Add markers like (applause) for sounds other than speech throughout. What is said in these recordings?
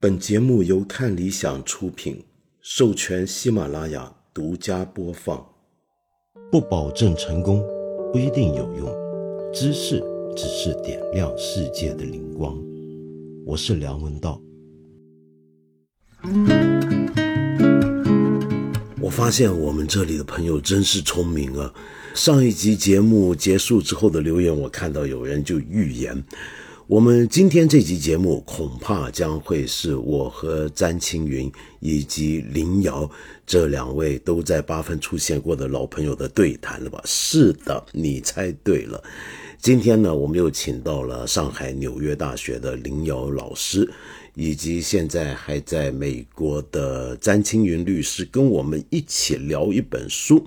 本节目由看理想出品，授权喜马拉雅独家播放。不保证成功，不一定有用。知识只是点亮世界的灵光。我是梁文道。我发现我们这里的朋友真是聪明啊！上一集节目结束之后的留言，我看到有人就预言。我们今天这集节目恐怕将会是我和詹青云以及林瑶这两位都在八分出现过的老朋友的对谈了吧？是的，你猜对了。今天呢，我们又请到了上海纽约大学的林瑶老师，以及现在还在美国的詹青云律师，跟我们一起聊一本书。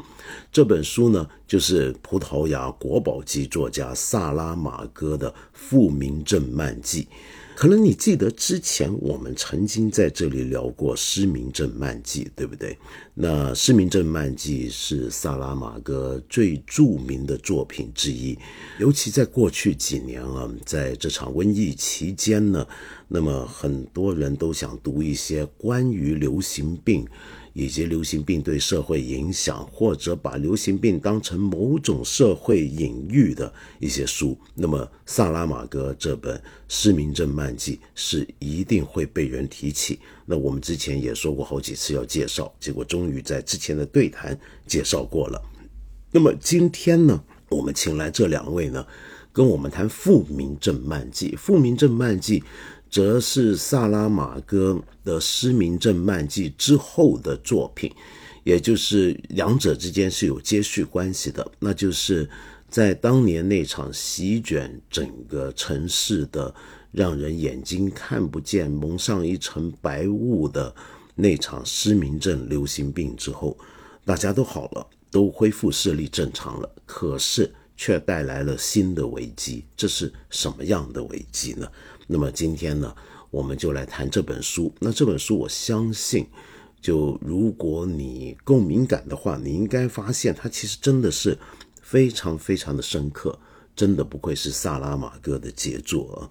这本书呢，就是葡萄牙国宝级作家萨拉马戈的《复明镇漫记》。可能你记得之前我们曾经在这里聊过《失明症漫记》，对不对？那《失明症漫记》是萨拉马戈最著名的作品之一，尤其在过去几年啊，在这场瘟疫期间呢，那么很多人都想读一些关于流行病。以及流行病对社会影响，或者把流行病当成某种社会隐喻的一些书，那么萨拉马戈这本《失明症漫记》是一定会被人提起。那我们之前也说过好几次要介绍，结果终于在之前的对谈介绍过了。那么今天呢，我们请来这两位呢，跟我们谈《复明症漫记》。《复明症漫记》。则是萨拉马戈的《失明症漫记》之后的作品，也就是两者之间是有接续关系的。那就是在当年那场席卷整个城市的、让人眼睛看不见、蒙上一层白雾的那场失明症流行病之后，大家都好了，都恢复视力正常了，可是却带来了新的危机。这是什么样的危机呢？那么今天呢，我们就来谈这本书。那这本书，我相信，就如果你够敏感的话，你应该发现它其实真的是非常非常的深刻，真的不愧是萨拉马戈的杰作啊。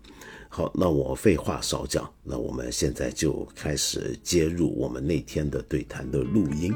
好，那我废话少讲，那我们现在就开始接入我们那天的对谈的录音。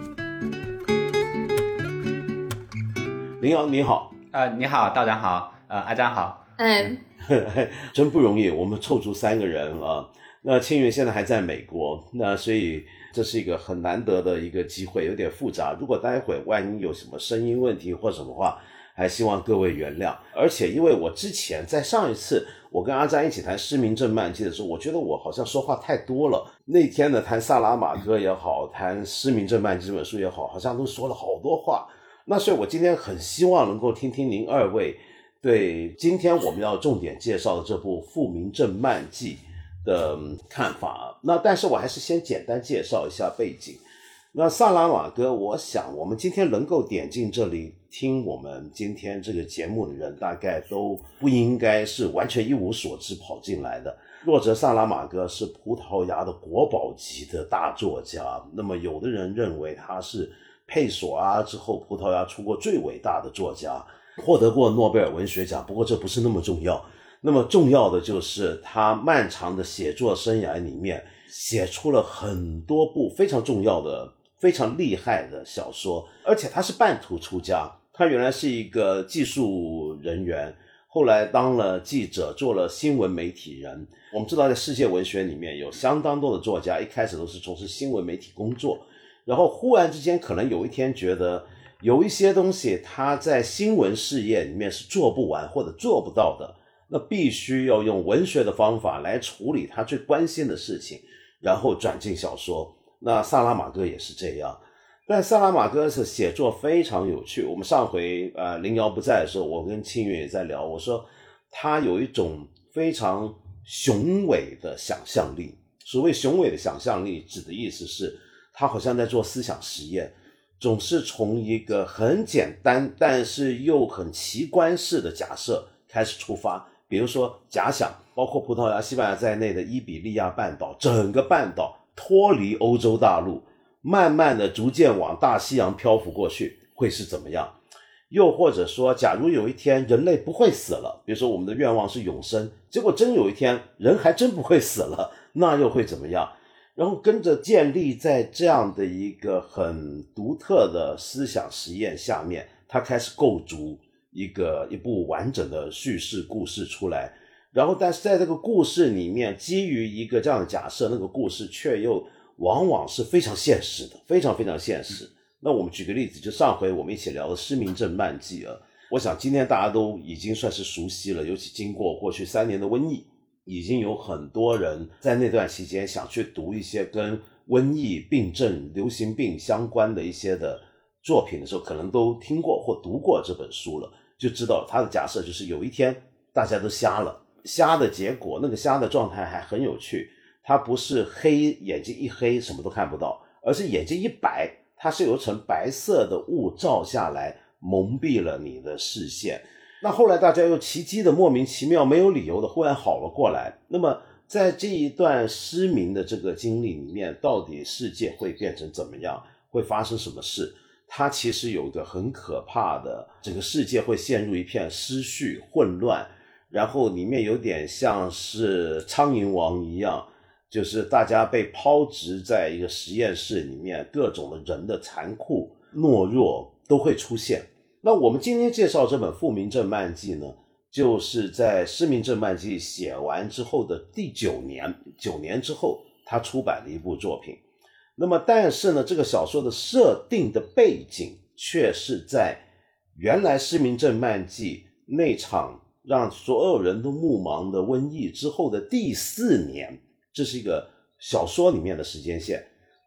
林瑶你好，呃，你好，道长好，呃，阿张好，哎。(laughs) 真不容易，我们凑出三个人啊。那青云现在还在美国，那所以这是一个很难得的一个机会，有点复杂。如果待会万一有什么声音问题或什么话，还希望各位原谅。而且因为我之前在上一次我跟阿詹一起谈《失明症漫记》的时候，我觉得我好像说话太多了。那天呢，谈萨拉马戈也好，谈《失明症漫记》这本书也好，好像都说了好多话。那所以我今天很希望能够听听您二位。对今天我们要重点介绍的这部《复明正漫记》的看法，那但是我还是先简单介绍一下背景。那萨拉马戈，我想我们今天能够点进这里听我们今天这个节目的人，大概都不应该是完全一无所知跑进来的。洛哲萨拉马戈是葡萄牙的国宝级的大作家，那么有的人认为他是佩索阿之后葡萄牙出过最伟大的作家。获得过诺贝尔文学奖，不过这不是那么重要。那么重要的就是他漫长的写作生涯里面，写出了很多部非常重要的、非常厉害的小说。而且他是半途出家，他原来是一个技术人员，后来当了记者，做了新闻媒体人。我们知道，在世界文学里面有相当多的作家，一开始都是从事新闻媒体工作，然后忽然之间可能有一天觉得。有一些东西，他在新闻事业里面是做不完或者做不到的，那必须要用文学的方法来处理他最关心的事情，然后转进小说。那萨拉马戈也是这样，但萨拉马戈是写作非常有趣。我们上回呃林瑶不在的时候，我跟清月也在聊，我说他有一种非常雄伟的想象力。所谓雄伟的想象力，指的意思是他好像在做思想实验。总是从一个很简单，但是又很奇观式的假设开始出发。比如说，假想包括葡萄牙、西班牙在内的伊比利亚半岛，整个半岛脱离欧洲大陆，慢慢的、逐渐往大西洋漂浮过去，会是怎么样？又或者说，假如有一天人类不会死了，比如说我们的愿望是永生，结果真有一天人还真不会死了，那又会怎么样？然后跟着建立在这样的一个很独特的思想实验下面，他开始构筑一个一部完整的叙事故事出来。然后，但是在这个故事里面，基于一个这样的假设，那个故事却又往往是非常现实的，非常非常现实。那我们举个例子，就上回我们一起聊的《失明症漫记》啊，我想今天大家都已经算是熟悉了，尤其经过过去三年的瘟疫。已经有很多人在那段期间想去读一些跟瘟疫病症、流行病相关的一些的作品的时候，可能都听过或读过这本书了，就知道他的假设就是有一天大家都瞎了，瞎的结果，那个瞎的状态还很有趣，他不是黑眼睛一黑什么都看不到，而是眼睛一白，它是有层白色的雾罩下来，蒙蔽了你的视线。那后来大家又奇迹的莫名其妙没有理由的忽然好了过来。那么在这一段失明的这个经历里面，到底世界会变成怎么样？会发生什么事？它其实有个很可怕的，整个世界会陷入一片失序混乱，然后里面有点像是苍蝇王一样，就是大家被抛掷在一个实验室里面，各种的人的残酷懦弱都会出现。那我们今天介绍这本《复明症漫记》呢，就是在《失明症漫记》写完之后的第九年，九年之后他出版的一部作品。那么，但是呢，这个小说的设定的背景却是在原来《失明症漫记》那场让所有人都目盲的瘟疫之后的第四年，这是一个小说里面的时间线，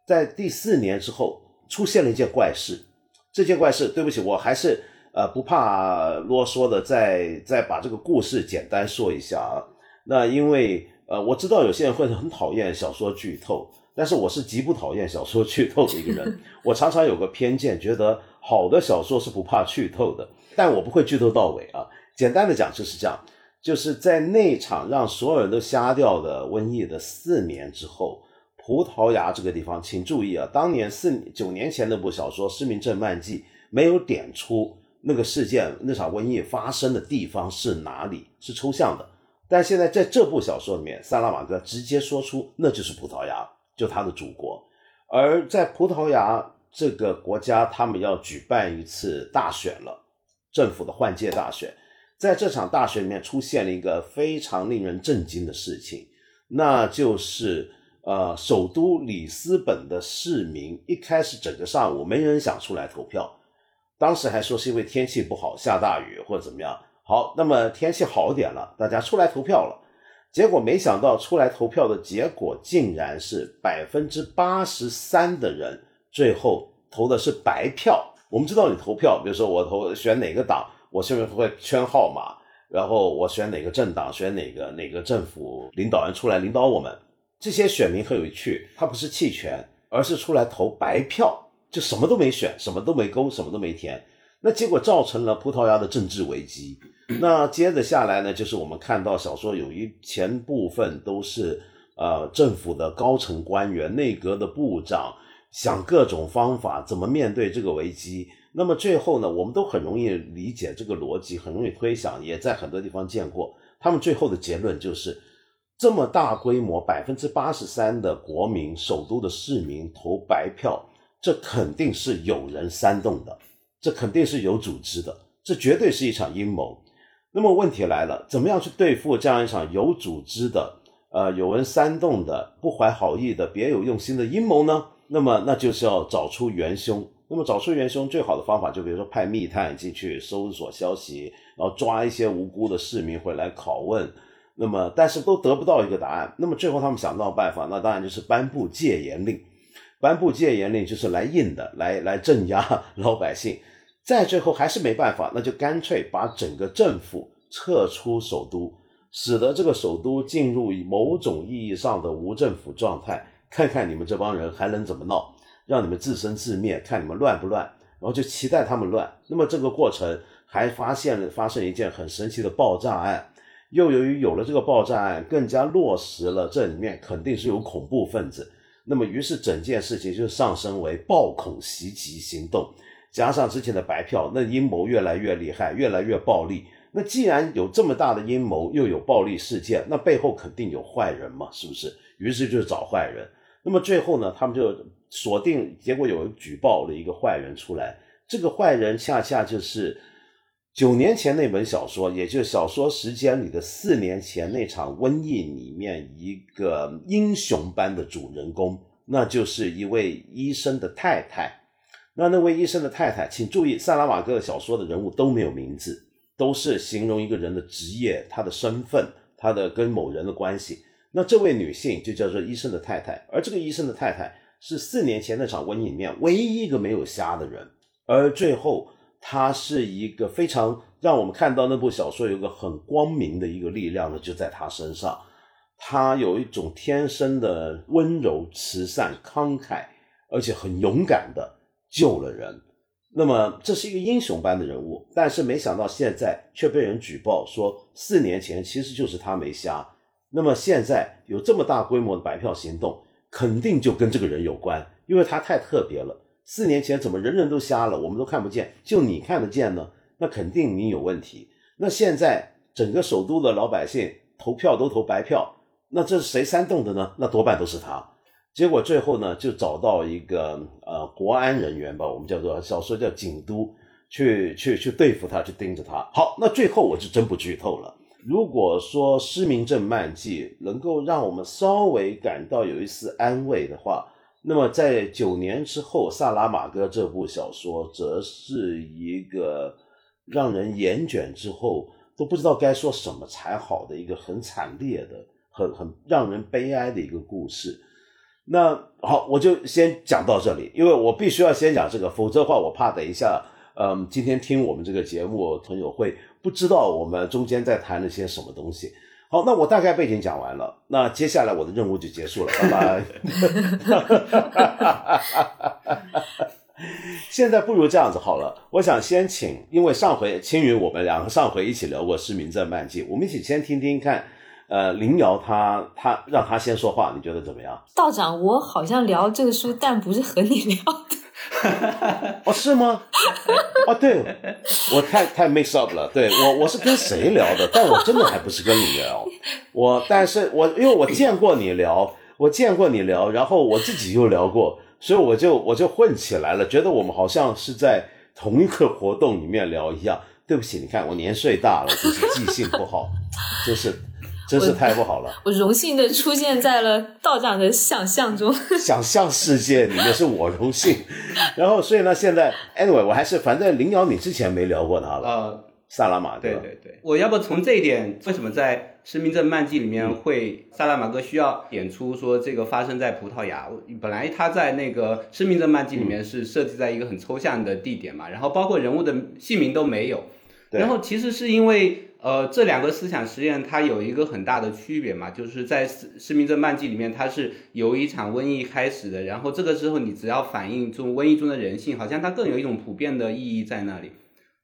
在第四年之后出现了一件怪事。这件怪事，对不起，我还是呃不怕啰嗦的，再再把这个故事简单说一下啊。那因为呃我知道有些人会很讨厌小说剧透，但是我是极不讨厌小说剧透的一个人。(laughs) 我常常有个偏见，觉得好的小说是不怕剧透的，但我不会剧透到尾啊。简单的讲就是这样，就是在那场让所有人都瞎掉的瘟疫的四年之后。葡萄牙这个地方，请注意啊！当年四九年前那部小说《失明症漫记》没有点出那个事件、那场瘟疫发生的地方是哪里，是抽象的。但现在在这部小说里面，萨拉玛戈直接说出那就是葡萄牙，就他的祖国。而在葡萄牙这个国家，他们要举办一次大选了，政府的换届大选。在这场大选里面，出现了一个非常令人震惊的事情，那就是。呃，首都里斯本的市民一开始整个上午没人想出来投票，当时还说是因为天气不好，下大雨或者怎么样。好，那么天气好点了，大家出来投票了，结果没想到出来投票的结果竟然是百分之八十三的人最后投的是白票。我们知道你投票，比如说我投选哪个党，我下面会圈号码，然后我选哪个政党，选哪个哪个政府领导人出来领导我们。这些选民很有趣，他不是弃权，而是出来投白票，就什么都没选，什么都没勾，什么都没填。那结果造成了葡萄牙的政治危机。那接着下来呢，就是我们看到小说有一前部分都是呃政府的高层官员、内阁的部长想各种方法怎么面对这个危机。那么最后呢，我们都很容易理解这个逻辑，很容易推想，也在很多地方见过。他们最后的结论就是。这么大规模，百分之八十三的国民，首都的市民投白票，这肯定是有人煽动的，这肯定是有组织的，这绝对是一场阴谋。那么问题来了，怎么样去对付这样一场有组织的、呃有人煽动的、不怀好意的、别有用心的阴谋呢？那么那就是要找出元凶。那么找出元凶最好的方法，就比如说派密探进去搜索消息，然后抓一些无辜的市民回来拷问。那么，但是都得不到一个答案。那么最后他们想到办法，那当然就是颁布戒严令。颁布戒严令就是来硬的，来来镇压 (laughs) 老百姓。再最后还是没办法，那就干脆把整个政府撤出首都，使得这个首都进入某种意义上的无政府状态。看看你们这帮人还能怎么闹，让你们自生自灭，看你们乱不乱。然后就期待他们乱。那么这个过程还发现了发生一件很神奇的爆炸案。又由于有了这个爆炸案，更加落实了这里面肯定是有恐怖分子。那么，于是整件事情就上升为暴恐袭击行动，加上之前的白票，那阴谋越来越厉害，越来越暴力。那既然有这么大的阴谋，又有暴力事件，那背后肯定有坏人嘛，是不是？于是就找坏人。那么最后呢，他们就锁定，结果有举报了一个坏人出来。这个坏人恰恰就是九年前那本小说，也就是小说时间里的四年前那场瘟疫里面一个英雄般的主人公，那就是一位医生的太太。那那位医生的太太，请注意，萨拉瓦戈的小说的人物都没有名字，都是形容一个人的职业、他的身份、他的跟某人的关系。那这位女性就叫做医生的太太，而这个医生的太太是四年前那场瘟疫里面唯一一个没有瞎的人。而最后，他是一个非常让我们看到那部小说有一个很光明的一个力量呢，就在他身上。他有一种天生的温柔、慈善、慷慨，而且很勇敢的救了人。那么这是一个英雄般的人物，但是没想到现在却被人举报说四年前其实就是他没瞎。那么现在有这么大规模的白票行动，肯定就跟这个人有关，因为他太特别了。四年前怎么人人都瞎了，我们都看不见，就你看得见呢？那肯定你有问题。那现在整个首都的老百姓投票都投白票，那这是谁煽动的呢？那多半都是他。结果最后呢，就找到一个呃国安人员吧，我们叫做小说叫警督，去去去对付他，去盯着他。好，那最后我就真不剧透了。如果说《失明症漫记》能够让我们稍微感到有一丝安慰的话。那么，在九年之后，《萨拉马戈》这部小说则是一个让人眼卷之后都不知道该说什么才好的一个很惨烈的、很很让人悲哀的一个故事。那好，我就先讲到这里，因为我必须要先讲这个，否则的话，我怕等一下，嗯，今天听我们这个节目朋友会不知道我们中间在谈了些什么东西。好，那我大概背景讲完了，那接下来我的任务就结束了，拜拜。(laughs) 现在不如这样子好了，我想先请，因为上回青云我们两个上回一起聊过《失明症漫记》，我们一起先听听看，呃，林瑶他他让他先说话，你觉得怎么样？道长，我好像聊这个书，但不是和你聊的。(laughs) 哦，是吗？哦，对，我太太 mix up 了。对我，我是跟谁聊的？但我真的还不是跟你聊。我，但是我因为我见过你聊，我见过你聊，然后我自己又聊过，所以我就我就混起来了，觉得我们好像是在同一个活动里面聊一样。对不起，你看我年岁大了，就是记性不好，就是。真是太不好了！(laughs) 我荣幸的出现在了道长的想象中，(laughs) 想象世界里面是我荣幸。(laughs) 然后，所以呢，现在 anyway，我还是反正林瑶，你之前没聊过他了。呃，萨拉玛对对对，我要不从这一点，为什么在《失明症漫记》里面会萨拉玛哥需要点出说这个发生在葡萄牙？本来他在那个《失明症漫记》里面是设计在一个很抽象的地点嘛，然后包括人物的姓名都没有。然后其实是因为。呃，这两个思想实验它有一个很大的区别嘛，就是在《失失明症漫记》里面，它是由一场瘟疫开始的，然后这个时候你只要反映中瘟疫中的人性，好像它更有一种普遍的意义在那里。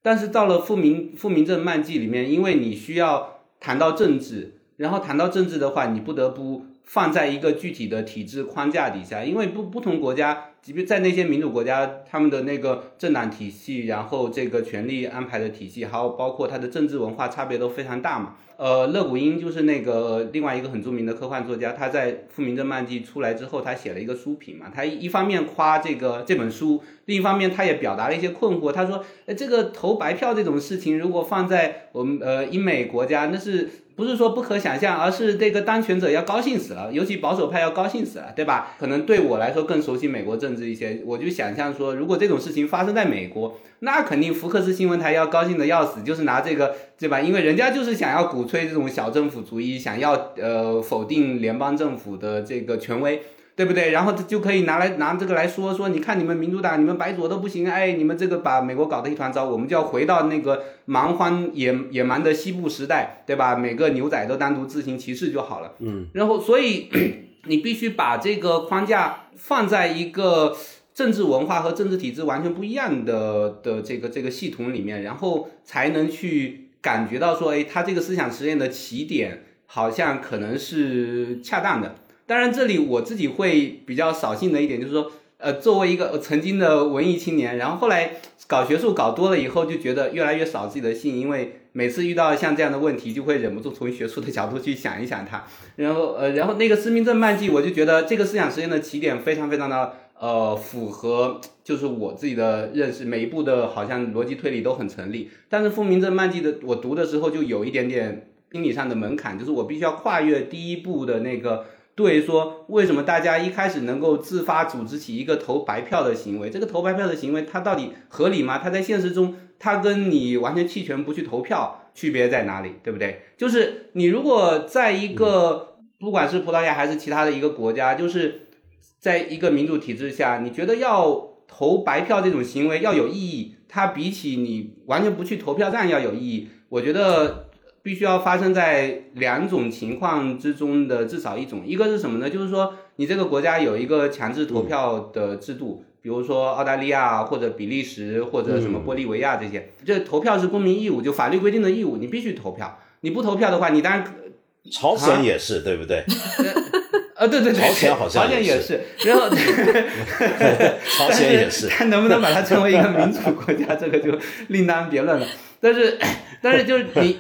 但是到了《复明复明症漫记》里面，因为你需要谈到政治，然后谈到政治的话，你不得不放在一个具体的体制框架底下，因为不不同国家。即便在那些民主国家，他们的那个政党体系，然后这个权力安排的体系，还有包括它的政治文化差别都非常大嘛。呃，勒古英就是那个另外一个很著名的科幻作家，他在《复明症漫记》出来之后，他写了一个书评嘛。他一方面夸这个这本书，另一方面他也表达了一些困惑。他说：“呃，这个投白票这种事情，如果放在我们呃英美国家，那是。”不是说不可想象，而是这个当权者要高兴死了，尤其保守派要高兴死了，对吧？可能对我来说更熟悉美国政治一些，我就想象说，如果这种事情发生在美国，那肯定福克斯新闻台要高兴的要死，就是拿这个，对吧？因为人家就是想要鼓吹这种小政府主义，想要呃否定联邦政府的这个权威。对不对？然后就可以拿来拿这个来说说，你看你们民主党、你们白左都不行，哎，你们这个把美国搞得一团糟，我们就要回到那个蛮荒野野蛮的西部时代，对吧？每个牛仔都单独自行其事就好了。嗯。然后，所以 (clears throat) 你必须把这个框架放在一个政治文化和政治体制完全不一样的的这个这个系统里面，然后才能去感觉到说，哎，他这个思想实验的起点好像可能是恰当的。当然，这里我自己会比较扫兴的一点就是说，呃，作为一个曾经的文艺青年，然后后来搞学术搞多了以后，就觉得越来越扫自己的兴，因为每次遇到像这样的问题，就会忍不住从学术的角度去想一想它。然后呃，(laughs) 然后那个施明症漫记，我就觉得这个思想实验的起点非常非常的呃符合，就是我自己的认识，每一步的好像逻辑推理都很成立。但是复明症漫记的我读的时候就有一点点心理上的门槛，就是我必须要跨越第一步的那个。对，说为什么大家一开始能够自发组织起一个投白票的行为？这个投白票的行为，它到底合理吗？它在现实中，它跟你完全弃权不去投票区别在哪里？对不对？就是你如果在一个不管是葡萄牙还是其他的一个国家，就是在一个民主体制下，你觉得要投白票这种行为要有意义，它比起你完全不去投票站要有意义，我觉得。必须要发生在两种情况之中的至少一种，一个是什么呢？就是说你这个国家有一个强制投票的制度，比如说澳大利亚或者比利时或者什么玻利维亚这些，这投票是公民义务，就法律规定的义务，你必须投票。你不投票的话，你当然朝鲜也是对不对？(laughs) 呃，对对对，朝鲜好像朝鲜也是，然后 (laughs) 朝鲜也是，他能不能把它成为一个民主国家，这个就另当别论了。但是，(laughs) 但是就是你。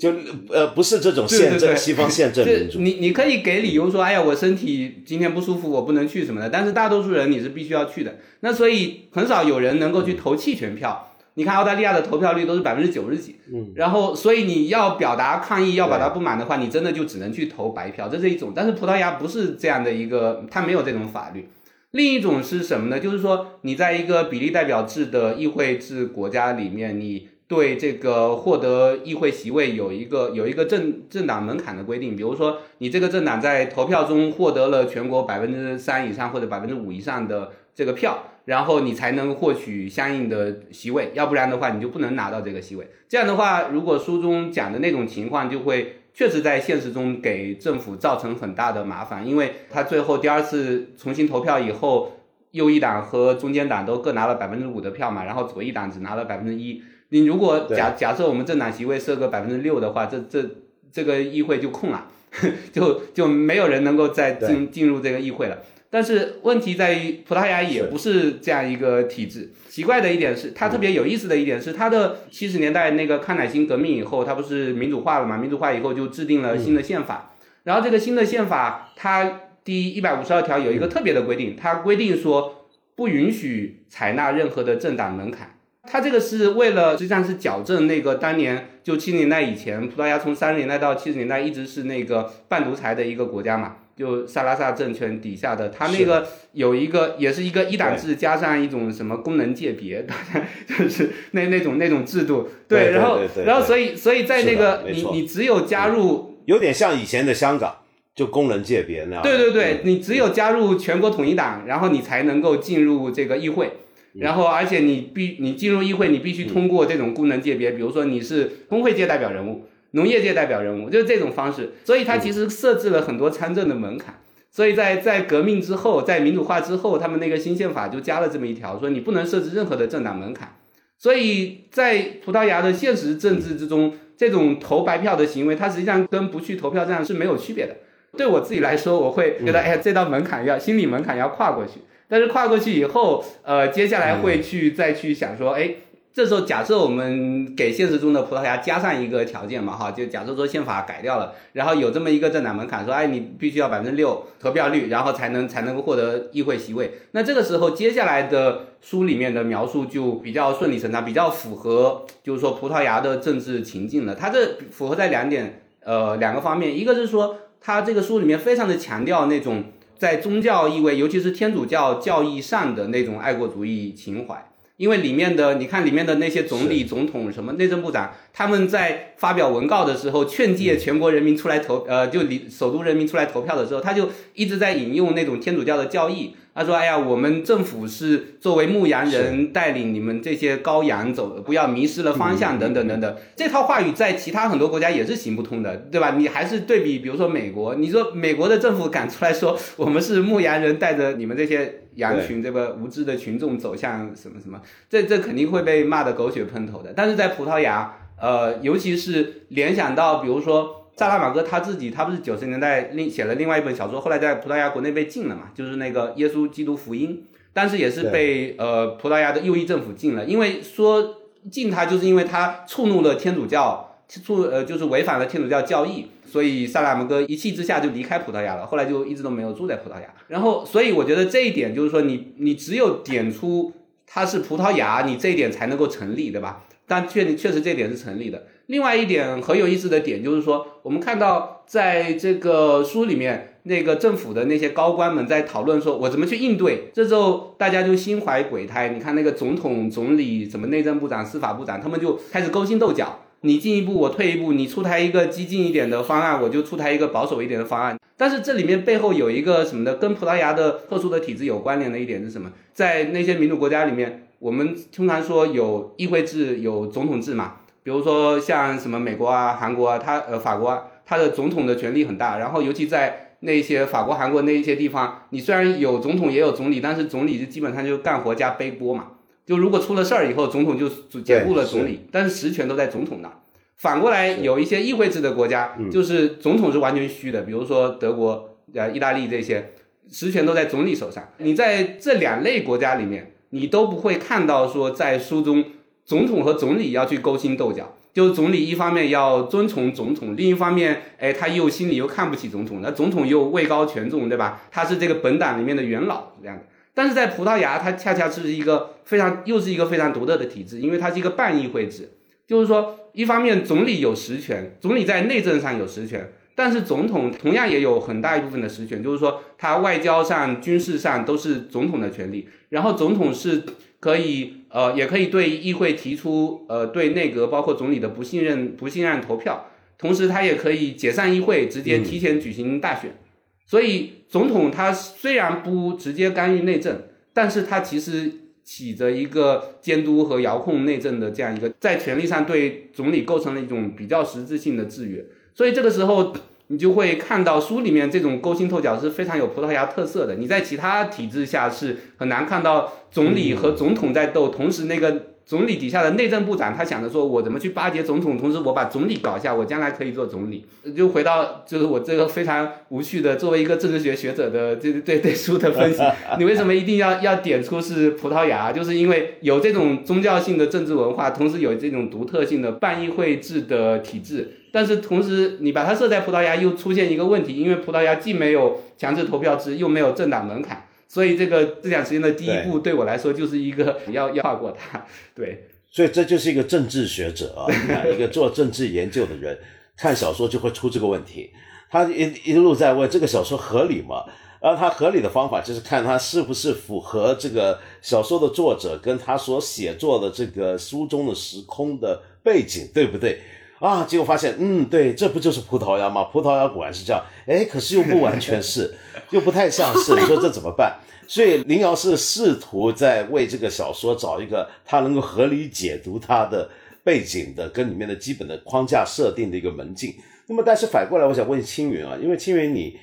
就呃不是这种宪政西方宪政民主，你你可以给理由说，哎呀我身体今天不舒服，我不能去什么的。但是大多数人你是必须要去的。那所以很少有人能够去投弃权票。你看澳大利亚的投票率都是百分之九十几，嗯，然后所以你要表达抗议，要表达不满的话，你真的就只能去投白票，这是一种。但是葡萄牙不是这样的一个，它没有这种法律。另一种是什么呢？就是说你在一个比例代表制的议会制国家里面，你。对这个获得议会席位有一个有一个政政党门槛的规定，比如说你这个政党在投票中获得了全国百分之三以上或者百分之五以上的这个票，然后你才能获取相应的席位，要不然的话你就不能拿到这个席位。这样的话，如果书中讲的那种情况，就会确实在现实中给政府造成很大的麻烦，因为他最后第二次重新投票以后，右翼党和中间党都各拿了百分之五的票嘛，然后左翼党只拿了百分之一。你如果假假设我们政党席位设个百分之六的话，这这这个议会就空了，(laughs) 就就没有人能够再进进入这个议会了。但是问题在于葡萄牙也不是这样一个体制。奇怪的一点是，它特别有意思的一点是，它的七十年代那个康乃馨革命以后，它不是民主化了嘛？民主化以后就制定了新的宪法。然后这个新的宪法，它第一百五十二条有一个特别的规定，它规定说不允许采纳任何的政党门槛。它这个是为了，实际上是矫正那个当年就七十年代以前，葡萄牙从三十年代到七十年代一直是那个半独裁的一个国家嘛，就萨拉萨政权底下的，他那个有一个也是一个一党制加上一种什么功能界别，(laughs) 就是那那种那种制度，对，然后然后所以所以在那个你你只有加入，有点像以前的香港，就功能界别那样，对对对，你只有加入全国统一党，然后你才能够进入这个议会。然后，而且你必你进入议会，你必须通过这种功能界别，比如说你是工会界代表人物、农业界代表人物，就是这种方式。所以它其实设置了很多参政的门槛。所以在在革命之后，在民主化之后，他们那个新宪法就加了这么一条，说你不能设置任何的政党门槛。所以在葡萄牙的现实政治之中，这种投白票的行为，它实际上跟不去投票站是没有区别的。对我自己来说，我会觉得，哎，这道门槛要心理门槛要跨过去。但是跨过去以后，呃，接下来会去再去想说，哎，这时候假设我们给现实中的葡萄牙加上一个条件嘛，哈，就假设说宪法改掉了，然后有这么一个政党门槛，说，哎，你必须要百分之六投票率，然后才能才能够获得议会席位。那这个时候，接下来的书里面的描述就比较顺理成章，比较符合，就是说葡萄牙的政治情境了。它这符合在两点，呃，两个方面，一个是说，它这个书里面非常的强调那种。在宗教意味，尤其是天主教教义上的那种爱国主义情怀，因为里面的你看里面的那些总理、总统、什么内政部长，他们在发表文告的时候，劝诫全国人民出来投，呃，就里首都人民出来投票的时候，他就一直在引用那种天主教的教义。他说：“哎呀，我们政府是作为牧羊人带领你们这些羔羊走，不要迷失了方向，等等等等。这套话语在其他很多国家也是行不通的，对吧？你还是对比，比如说美国，你说美国的政府敢出来说我们是牧羊人带着你们这些羊群，这个无知的群众走向什么什么，这这肯定会被骂得狗血喷头的。但是在葡萄牙，呃，尤其是联想到，比如说。”萨拉玛戈他自己，他不是九十年代另写了另外一本小说，后来在葡萄牙国内被禁了嘛，就是那个《耶稣基督福音》，但是也是被呃葡萄牙的右翼政府禁了，因为说禁他就是因为他触怒了天主教触呃就是违反了天主教教义，所以萨拉马戈一气之下就离开葡萄牙了，后来就一直都没有住在葡萄牙。然后，所以我觉得这一点就是说，你你只有点出他是葡萄牙，你这一点才能够成立，对吧？但确确实这点是成立的。另外一点很有意思的点就是说，我们看到在这个书里面，那个政府的那些高官们在讨论说，我怎么去应对。这时候大家就心怀鬼胎。你看那个总统、总理、什么内政部长、司法部长，他们就开始勾心斗角。你进一步，我退一步。你出台一个激进一点的方案，我就出台一个保守一点的方案。但是这里面背后有一个什么的，跟葡萄牙的特殊的体制有关联的一点是什么？在那些民主国家里面，我们通常说有议会制、有总统制嘛。比如说像什么美国啊、韩国啊，它呃法国啊，它的总统的权力很大。然后尤其在那些法国、韩国那一些地方，你虽然有总统也有总理，但是总理就基本上就干活加背锅嘛。就如果出了事儿以后，总统就解雇了总理，但是实权都在总统那。反过来有一些议会制的国家，就是总统是完全虚的，比如说德国、呃意大利这些，实权都在总理手上。你在这两类国家里面，你都不会看到说在书中。总统和总理要去勾心斗角，就是总理一方面要遵从总统，另一方面，哎，他又心里又看不起总统，那总统又位高权重，对吧？他是这个本党里面的元老这样的。但是在葡萄牙，它恰恰是一个非常又是一个非常独特的体制，因为它是一个半议会制，就是说，一方面总理有实权，总理在内政上有实权，但是总统同样也有很大一部分的实权，就是说，他外交上、军事上都是总统的权利，然后总统是。可以，呃，也可以对议会提出，呃，对内阁包括总理的不信任、不信任投票。同时，他也可以解散议会，直接提前举行大选。所以，总统他虽然不直接干预内政，但是他其实起着一个监督和遥控内政的这样一个，在权力上对总理构成了一种比较实质性的制约。所以，这个时候。你就会看到书里面这种勾心斗角是非常有葡萄牙特色的。你在其他体制下是很难看到总理和总统在斗，同时那个总理底下的内政部长他想着说，我怎么去巴结总统，同时我把总理搞下，我将来可以做总理。就回到就是我这个非常无趣的作为一个政治学学者的这对对书的分析，(laughs) 你为什么一定要要点出是葡萄牙？就是因为有这种宗教性的政治文化，同时有这种独特性的半议会制的体制。但是同时，你把它设在葡萄牙，又出现一个问题，因为葡萄牙既没有强制投票制，又没有政党门槛，所以这个思想实验的第一步，对我来说就是一个要要跨过它。对，所以这就是一个政治学者啊，一个做政治研究的人，看小说就会出这个问题。他一一路在问这个小说合理吗？然后他合理的方法就是看他是不是符合这个小说的作者跟他所写作的这个书中的时空的背景，对不对？啊！结果发现，嗯，对，这不就是葡萄牙吗？葡萄牙果然是这样，哎，可是又不完全是，(laughs) 又不太像是。你说这怎么办？所以林瑶是试图在为这个小说找一个他能够合理解读它的背景的跟里面的基本的框架设定的一个门径。那么，但是反过来，我想问青云啊，因为青云你，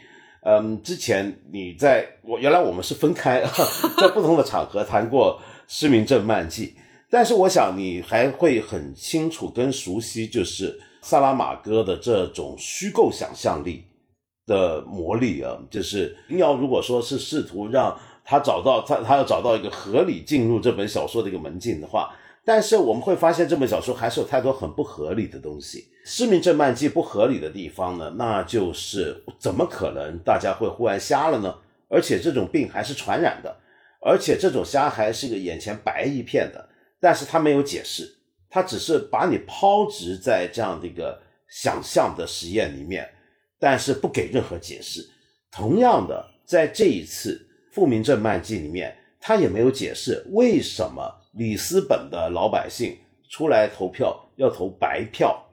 嗯，之前你在我原来我们是分开，(laughs) 在不同的场合谈过《失明症漫记》。但是我想你还会很清楚跟熟悉，就是萨拉马戈的这种虚构想象力的魔力啊，就是你要如果说是试图让他找到他他要找到一个合理进入这本小说的一个门径的话，但是我们会发现这本小说还是有太多很不合理的东西。《失明症漫记》不合理的地方呢，那就是怎么可能大家会忽然瞎了呢？而且这种病还是传染的，而且这种瞎还是一个眼前白一片的。但是他没有解释，他只是把你抛掷在这样的一个想象的实验里面，但是不给任何解释。同样的，在这一次《复明镇漫记》里面，他也没有解释为什么里斯本的老百姓出来投票要投白票，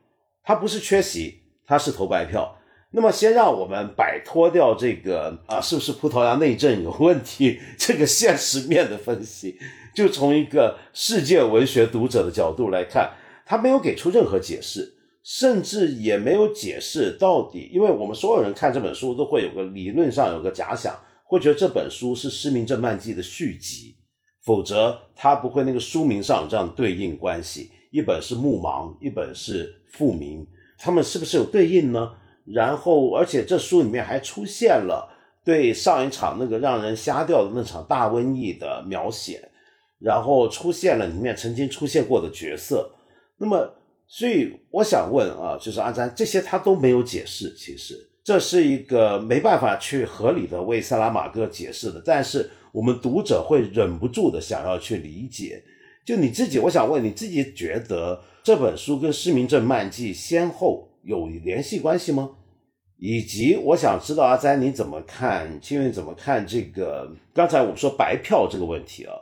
他不是缺席，他是投白票。那么，先让我们摆脱掉这个啊，是不是葡萄牙内政有问题这个现实面的分析。就从一个世界文学读者的角度来看，他没有给出任何解释，甚至也没有解释到底。因为我们所有人看这本书都会有个理论上有个假想，会觉得这本书是《失明症漫记》的续集，否则他不会那个书名上有这样对应关系。一本是目盲，一本是复明，他们是不是有对应呢？然后，而且这书里面还出现了对上一场那个让人瞎掉的那场大瘟疫的描写。然后出现了里面曾经出现过的角色，那么所以我想问啊，就是阿詹，这些他都没有解释，其实这是一个没办法去合理的为萨拉马戈解释的，但是我们读者会忍不住的想要去理解。就你自己，我想问你自己，觉得这本书跟失明症漫记先后有联系关系吗？以及我想知道阿詹你怎么看，清源怎么看这个？刚才我们说白票这个问题啊，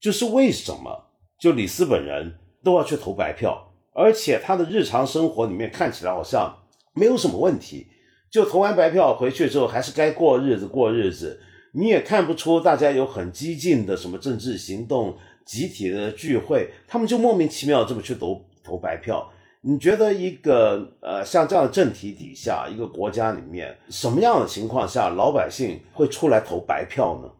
就是为什么就李斯本人都要去投白票，而且他的日常生活里面看起来好像没有什么问题，就投完白票回去之后还是该过日子过日子，你也看不出大家有很激进的什么政治行动、集体的聚会，他们就莫名其妙这么去投投白票。你觉得一个呃像这样的政体底下，一个国家里面什么样的情况下，老百姓会出来投白票呢？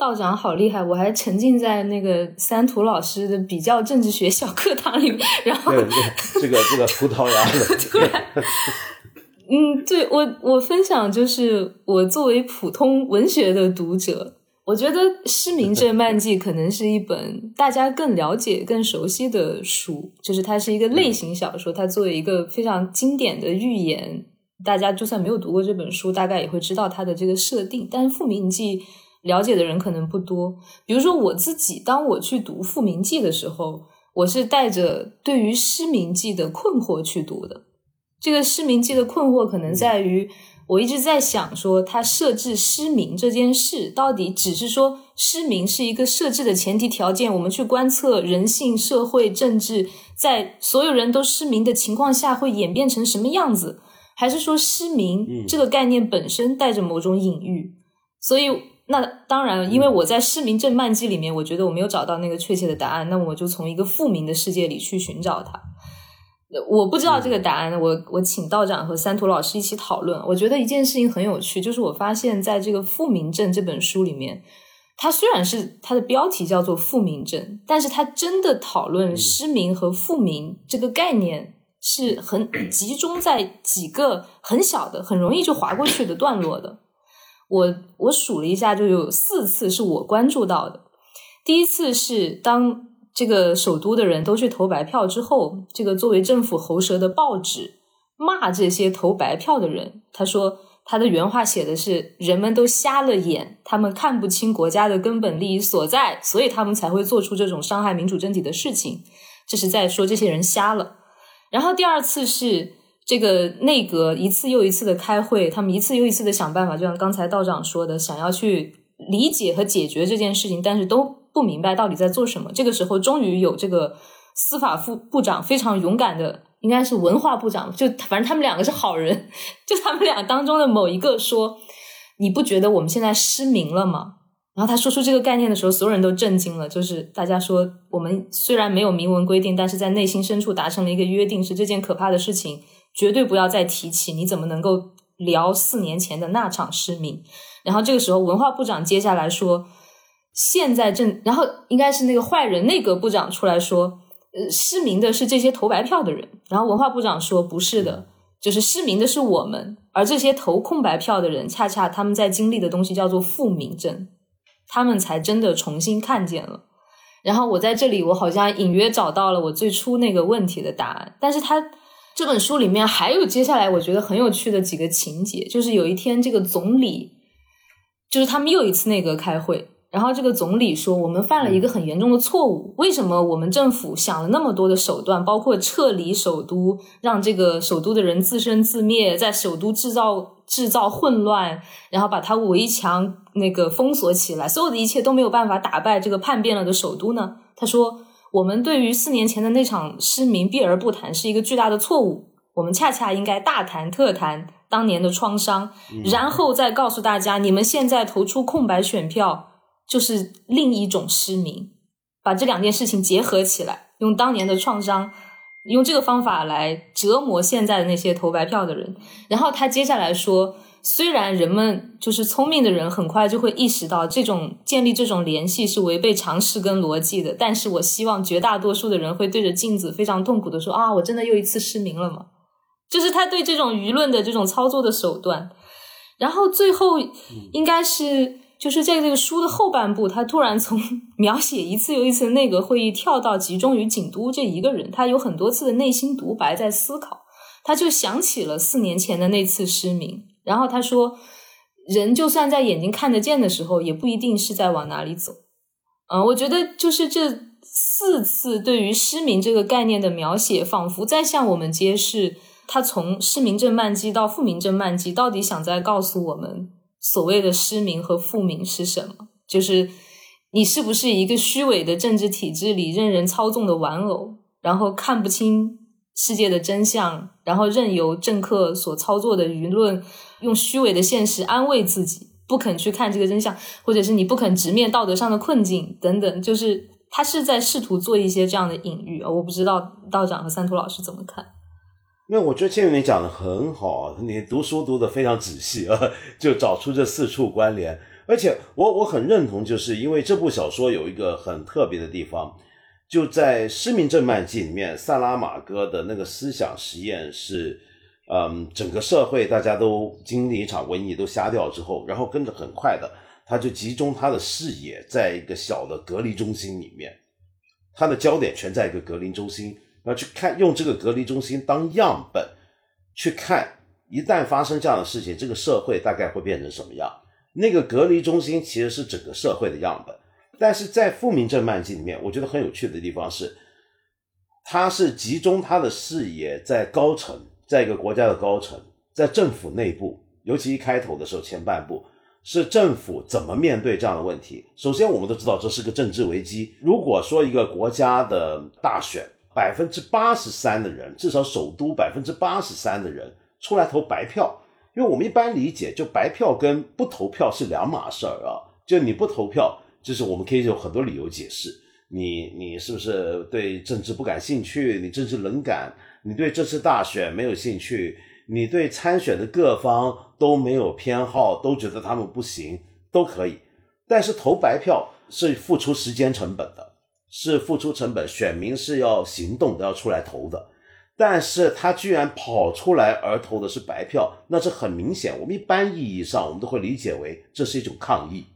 道长好厉害，我还沉浸在那个三图老师的比较政治学小课堂里面，然后对这个这个葡萄牙的，(laughs) 嗯，对我我分享就是我作为普通文学的读者。我觉得《失明症漫 (laughs) 记》可能是一本大家更了解、更熟悉的书，就是它是一个类型小说。它作为一个非常经典的寓言，大家就算没有读过这本书，大概也会知道它的这个设定。但是《复明记》了解的人可能不多。比如说我自己，当我去读《复明记》的时候，我是带着对于《失明记》的困惑去读的。这个《失明记》的困惑可能在于。我一直在想，说它设置失明这件事，到底只是说失明是一个设置的前提条件？我们去观测人性、社会、政治，在所有人都失明的情况下，会演变成什么样子？还是说失明这个概念本身带着某种隐喻？所以，那当然，因为我在《失明症漫记》里面，我觉得我没有找到那个确切的答案，那我就从一个复明的世界里去寻找它。我不知道这个答案，我我请道长和三图老师一起讨论。我觉得一件事情很有趣，就是我发现在这个《复明症》这本书里面，它虽然是它的标题叫做“复明症”，但是它真的讨论失明和复明这个概念是很 (clears throat) 集中在几个很小的、很容易就划过去的段落的。我我数了一下，就有四次是我关注到的。第一次是当。这个首都的人都去投白票之后，这个作为政府喉舌的报纸骂这些投白票的人。他说他的原话写的是：“人们都瞎了眼，他们看不清国家的根本利益所在，所以他们才会做出这种伤害民主政体的事情。”这是在说这些人瞎了。然后第二次是这个内阁一次又一次的开会，他们一次又一次的想办法，就像刚才道长说的，想要去理解和解决这件事情，但是都。不明白到底在做什么。这个时候，终于有这个司法副部长非常勇敢的，应该是文化部长，就反正他们两个是好人。就他们俩当中的某一个说：“你不觉得我们现在失明了吗？”然后他说出这个概念的时候，所有人都震惊了。就是大家说，我们虽然没有明文规定，但是在内心深处达成了一个约定，是这件可怕的事情绝对不要再提起。你怎么能够聊四年前的那场失明？然后这个时候，文化部长接下来说。现在正，然后应该是那个坏人内阁部长出来说，呃，失明的是这些投白票的人。然后文化部长说不是的，就是失明的是我们，而这些投空白票的人，恰恰他们在经历的东西叫做复明症，他们才真的重新看见了。然后我在这里，我好像隐约找到了我最初那个问题的答案。但是他这本书里面还有接下来我觉得很有趣的几个情节，就是有一天这个总理，就是他们又一次内阁开会。然后这个总理说：“我们犯了一个很严重的错误。为什么我们政府想了那么多的手段，包括撤离首都，让这个首都的人自生自灭，在首都制造制造混乱，然后把它围墙那个封锁起来，所有的一切都没有办法打败这个叛变了的首都呢？”他说：“我们对于四年前的那场失明避而不谈，是一个巨大的错误。我们恰恰应该大谈特谈当年的创伤，然后再告诉大家，你们现在投出空白选票。”就是另一种失明，把这两件事情结合起来，用当年的创伤，用这个方法来折磨现在的那些投白票的人。然后他接下来说，虽然人们就是聪明的人，很快就会意识到这种建立这种联系是违背常识跟逻辑的，但是我希望绝大多数的人会对着镜子非常痛苦的说：“啊，我真的又一次失明了吗？”就是他对这种舆论的这种操作的手段。然后最后应该是。就是在这个书的后半部，他突然从 (laughs) 描写一次又一次的内阁会议跳到集中于景都这一个人，他有很多次的内心独白在思考，他就想起了四年前的那次失明，然后他说，人就算在眼睛看得见的时候，也不一定是在往哪里走。嗯，我觉得就是这四次对于失明这个概念的描写，仿佛在向我们揭示。他从失明症慢季到复明症慢季，到底想在告诉我们所谓的失明和复明是什么？就是你是不是一个虚伪的政治体制里任人操纵的玩偶，然后看不清世界的真相，然后任由政客所操作的舆论用虚伪的现实安慰自己，不肯去看这个真相，或者是你不肯直面道德上的困境等等，就是他是在试图做一些这样的隐喻我不知道道长和三图老师怎么看。那我觉得千羽你讲的很好，你读书读的非常仔细啊，(laughs) 就找出这四处关联。而且我我很认同，就是因为这部小说有一个很特别的地方，就在《失明症漫记》里面，萨拉马戈的那个思想实验是，嗯，整个社会大家都经历一场瘟疫都瞎掉之后，然后跟着很快的，他就集中他的视野在一个小的隔离中心里面，他的焦点全在一个隔离中心。要去看，用这个隔离中心当样本，去看一旦发生这样的事情，这个社会大概会变成什么样？那个隔离中心其实是整个社会的样本，但是在《复明镇漫记》里面，我觉得很有趣的地方是，他是集中他的视野在高层，在一个国家的高层，在政府内部，尤其一开头的时候，前半部是政府怎么面对这样的问题。首先，我们都知道这是个政治危机。如果说一个国家的大选，百分之八十三的人，至少首都百分之八十三的人出来投白票，因为我们一般理解，就白票跟不投票是两码事儿啊。就你不投票，就是我们可以有很多理由解释，你你是不是对政治不感兴趣？你政治冷感？你对这次大选没有兴趣？你对参选的各方都没有偏好，都觉得他们不行，都可以。但是投白票是付出时间成本的。是付出成本，选民是要行动的，要出来投的。但是他居然跑出来而投的是白票，那这很明显。我们一般意义上，我们都会理解为这是一种抗议，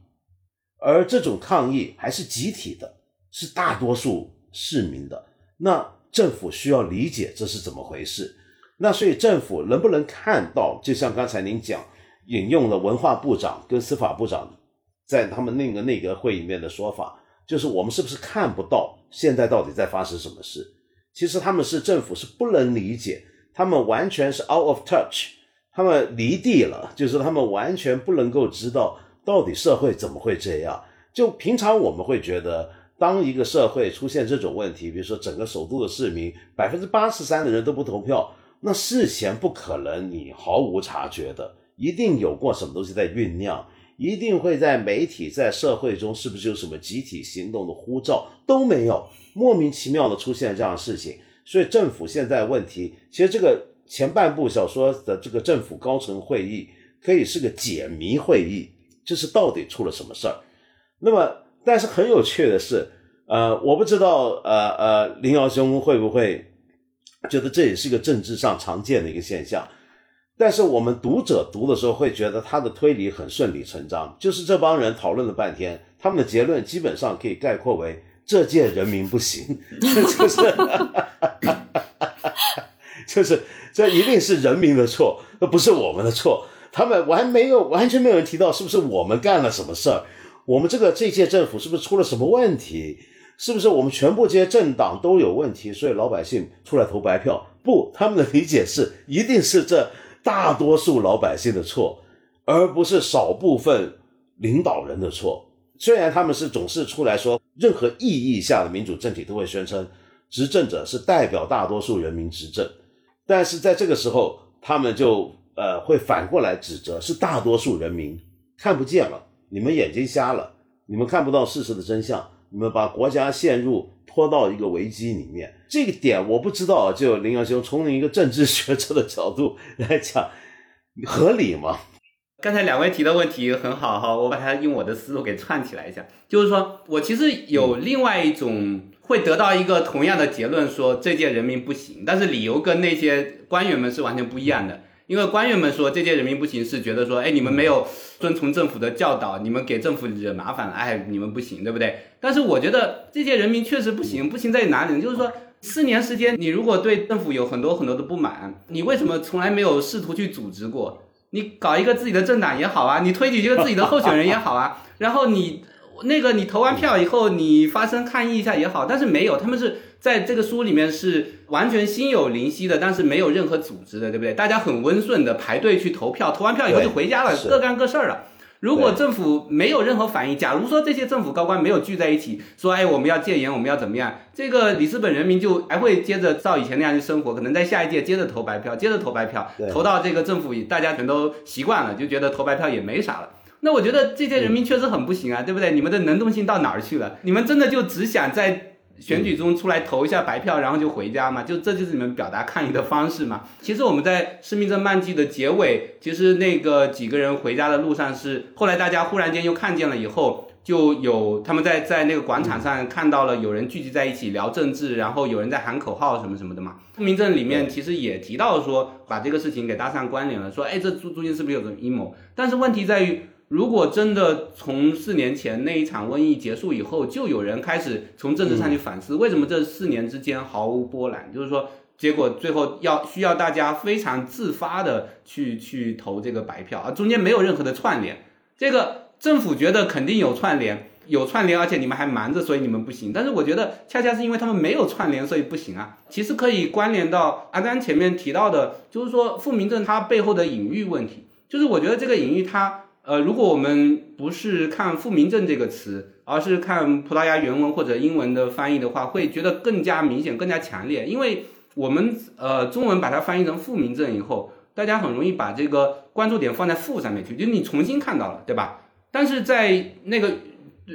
而这种抗议还是集体的，是大多数市民的。那政府需要理解这是怎么回事。那所以政府能不能看到？就像刚才您讲，引用了文化部长跟司法部长在他们那个内阁会议里面的说法。就是我们是不是看不到现在到底在发生什么事？其实他们是政府是不能理解，他们完全是 out of touch，他们离地了，就是他们完全不能够知道到底社会怎么会这样。就平常我们会觉得，当一个社会出现这种问题，比如说整个首都的市民百分之八十三的人都不投票，那事前不可能你毫无察觉的，一定有过什么东西在酝酿。一定会在媒体、在社会中，是不是有什么集体行动的呼召都没有，莫名其妙的出现这样的事情。所以政府现在问题，其实这个前半部小说的这个政府高层会议可以是个解谜会议，就是到底出了什么事儿。那么，但是很有趣的是，呃，我不知道，呃呃，林瑶兄会不会觉得这也是一个政治上常见的一个现象。但是我们读者读的时候会觉得他的推理很顺理成章，就是这帮人讨论了半天，他们的结论基本上可以概括为这届人民不行，(laughs) 就是，(laughs) 就是这一定是人民的错，那不是我们的错。他们完没有完全没有人提到是不是我们干了什么事儿，我们这个这届政府是不是出了什么问题，是不是我们全部这些政党都有问题，所以老百姓出来投白票？不，他们的理解是一定是这。大多数老百姓的错，而不是少部分领导人的错。虽然他们是总是出来说，任何意义下的民主政体都会宣称执政者是代表大多数人民执政，但是在这个时候，他们就呃会反过来指责是大多数人民看不见了，你们眼睛瞎了，你们看不到事实的真相，你们把国家陷入。拖到一个危机里面，这个点我不知道。就林阳兄从一个政治学者的角度来讲，合理吗？刚才两位提的问题很好哈，我把它用我的思路给串起来一下。就是说我其实有另外一种会得到一个同样的结论，说这届人民不行，但是理由跟那些官员们是完全不一样的。因为官员们说这届人民不行，是觉得说，哎，你们没有遵从政府的教导，你们给政府惹麻烦了，哎，你们不行，对不对？但是我觉得这届人民确实不行，不行在哪里呢？就是说，四年时间，你如果对政府有很多很多的不满，你为什么从来没有试图去组织过？你搞一个自己的政党也好啊，你推举一个自己的候选人也好啊，(laughs) 然后你那个你投完票以后，你发声抗议一下也好，但是没有，他们是。在这个书里面是完全心有灵犀的，但是没有任何组织的，对不对？大家很温顺的排队去投票，投完票以后就回家了，各干各事儿了。如果政府没有任何反应，假如说这些政府高官没有聚在一起说，哎，我们要戒严，我们要怎么样？这个里斯本人民就还会接着照以前那样去生活，可能在下一届接着投白票，接着投白票，投到这个政府大家全都习惯了，就觉得投白票也没啥了。那我觉得这些人民确实很不行啊，对不对？你们的能动性到哪儿去了？你们真的就只想在。选举中出来投一下白票，然后就回家嘛，就这就是你们表达抗议的方式嘛。其实我们在《施明正漫记》的结尾，其实那个几个人回家的路上是，后来大家忽然间又看见了以后，就有他们在在那个广场上看到了有人聚集在一起聊政治，然后有人在喊口号什么什么的嘛。《施明证》里面其实也提到说，把这个事情给搭上关联了，说哎，这朱朱军是不是有什么阴谋？但是问题在于。如果真的从四年前那一场瘟疫结束以后，就有人开始从政治上去反思，为什么这四年之间毫无波澜？就是说，结果最后要需要大家非常自发的去去投这个白票啊，中间没有任何的串联。这个政府觉得肯定有串联，有串联，而且你们还瞒着，所以你们不行。但是我觉得恰恰是因为他们没有串联，所以不行啊。其实可以关联到阿甘前面提到的，就是说傅明正他背后的隐喻问题，就是我觉得这个隐喻他。呃，如果我们不是看“复明证”这个词，而是看葡萄牙原文或者英文的翻译的话，会觉得更加明显、更加强烈。因为我们呃中文把它翻译成“复明证”以后，大家很容易把这个关注点放在“复”上面去，就是你重新看到了，对吧？但是在那个。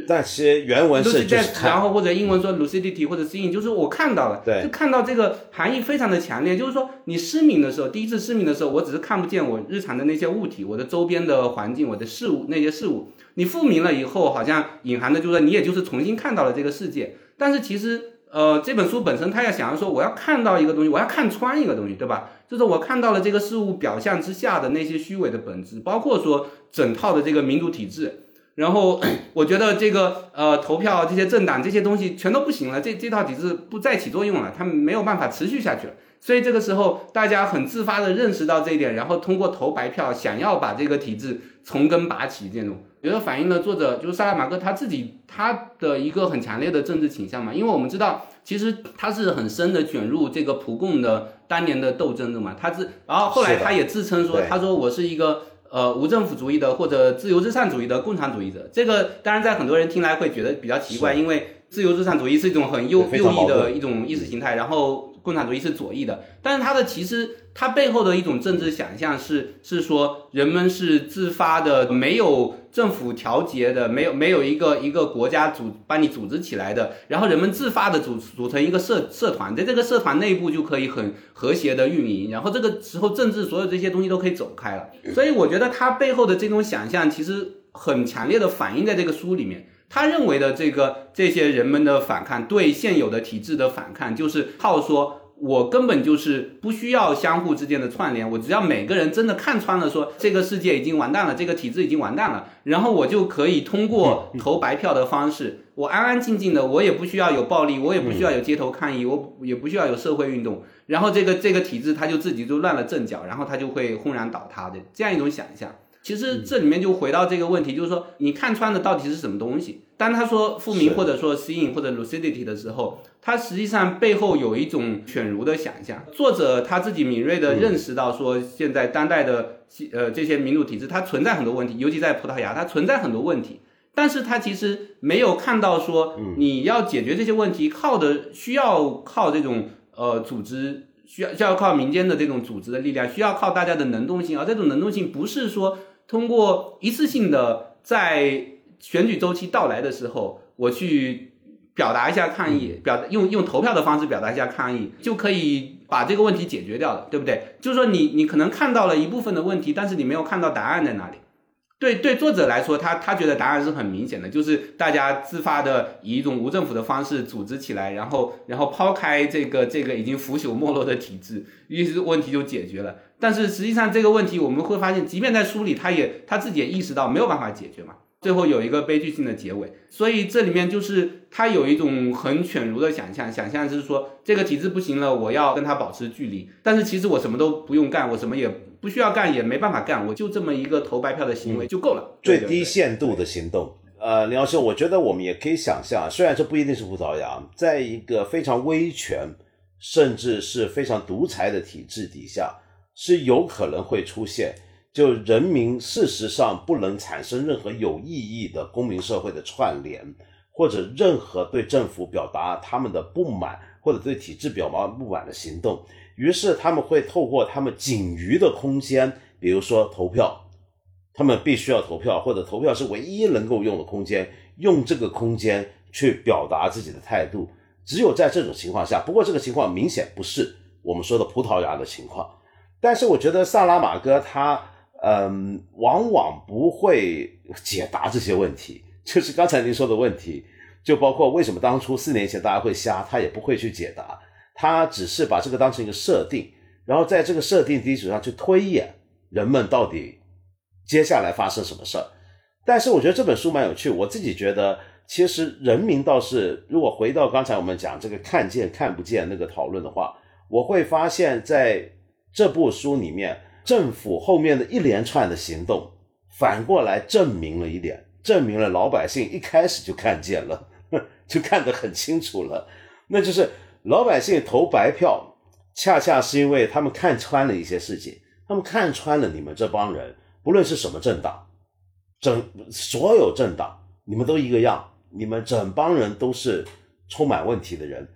但其实原文是就是，然后或者英文说 lucidity 或者 seeing，就是我看到了，对，就看到这个含义非常的强烈。就是说，你失明的时候，第一次失明的时候，我只是看不见我日常的那些物体，我的周边的环境，我的事物那些事物。你复明了以后，好像隐含的就是说，你也就是重新看到了这个世界。但是其实，呃，这本书本身，它要想要说，我要看到一个东西，我要看穿一个东西，对吧？就是我看到了这个事物表象之下的那些虚伪的本质，包括说整套的这个民主体制。然后 (clears throat) 我觉得这个呃投票这些政党这些东西全都不行了，这这套体制不再起作用了，他们没有办法持续下去了。所以这个时候大家很自发的认识到这一点，然后通过投白票想要把这个体制从根拔起，这种觉得反映了作者就是萨拉马戈他自己他的一个很强烈的政治倾向嘛。因为我们知道其实他是很深的卷入这个普共的当年的斗争的嘛，他是然后后来他也自称说他说我是一个。呃，无政府主义的或者自由至上主义的共产主义者，这个当然在很多人听来会觉得比较奇怪，因为自由至上主义是一种很右右翼的一种意识形态，然后。共产主义是左翼的，但是它的其实它背后的一种政治想象是是说人们是自发的，没有政府调节的，没有没有一个一个国家组帮你组织起来的，然后人们自发的组组成一个社社团，在这个社团内部就可以很和谐的运营，然后这个时候政治所有这些东西都可以走开了。所以我觉得它背后的这种想象其实很强烈的反映在这个书里面。他认为的这个这些人们的反抗，对现有的体制的反抗，就是靠说，我根本就是不需要相互之间的串联，我只要每个人真的看穿了，说这个世界已经完蛋了，这个体制已经完蛋了，然后我就可以通过投白票的方式，我安安静静的，我也不需要有暴力，我也不需要有街头抗议，我也不需要有社会运动，然后这个这个体制它就自己就乱了阵脚，然后它就会轰然倒塌的这样一种想象。其实这里面就回到这个问题，就是说你看穿的到底是什么东西？当他说复明或者说 seeing 或者 lucidity 的时候，他实际上背后有一种犬儒的想象。作者他自己敏锐的认识到，说现在当代的呃这些民主体制它存在很多问题，尤其在葡萄牙，它存在很多问题。但是他其实没有看到说你要解决这些问题，靠的需要靠这种呃组织。需要需要靠民间的这种组织的力量，需要靠大家的能动性，而这种能动性不是说通过一次性的在选举周期到来的时候，我去表达一下抗议，表用用投票的方式表达一下抗议，就可以把这个问题解决掉了，对不对？就是说你你可能看到了一部分的问题，但是你没有看到答案在哪里。对对，作者来说，他他觉得答案是很明显的，就是大家自发的以一种无政府的方式组织起来，然后然后抛开这个这个已经腐朽没落的体制，于是问题就解决了。但是实际上这个问题我们会发现，即便在书里，他也他自己也意识到没有办法解决嘛。最后有一个悲剧性的结尾，所以这里面就是他有一种很犬儒的想象，想象是说这个体制不行了，我要跟他保持距离。但是其实我什么都不用干，我什么也不需要干，也没办法干，我就这么一个投白票的行为就够了，最低限度的行动。呃，李老师，我觉得我们也可以想象，虽然这不一定是葡萄牙，在一个非常威权甚至是非常独裁的体制底下，是有可能会出现。就人民事实上不能产生任何有意义的公民社会的串联，或者任何对政府表达他们的不满，或者对体制表达不满的行动。于是他们会透过他们仅余的空间，比如说投票，他们必须要投票，或者投票是唯一能够用的空间，用这个空间去表达自己的态度。只有在这种情况下，不过这个情况明显不是我们说的葡萄牙的情况。但是我觉得萨拉马戈他。嗯，往往不会解答这些问题，就是刚才您说的问题，就包括为什么当初四年前大家会瞎，他也不会去解答，他只是把这个当成一个设定，然后在这个设定基础上去推演人们到底接下来发生什么事儿。但是我觉得这本书蛮有趣，我自己觉得其实人民倒是，如果回到刚才我们讲这个看见看不见那个讨论的话，我会发现在这部书里面。政府后面的一连串的行动，反过来证明了一点，证明了老百姓一开始就看见了，(laughs) 就看得很清楚了。那就是老百姓投白票，恰恰是因为他们看穿了一些事情，他们看穿了你们这帮人，不论是什么政党，整所有政党，你们都一个样，你们整帮人都是充满问题的人。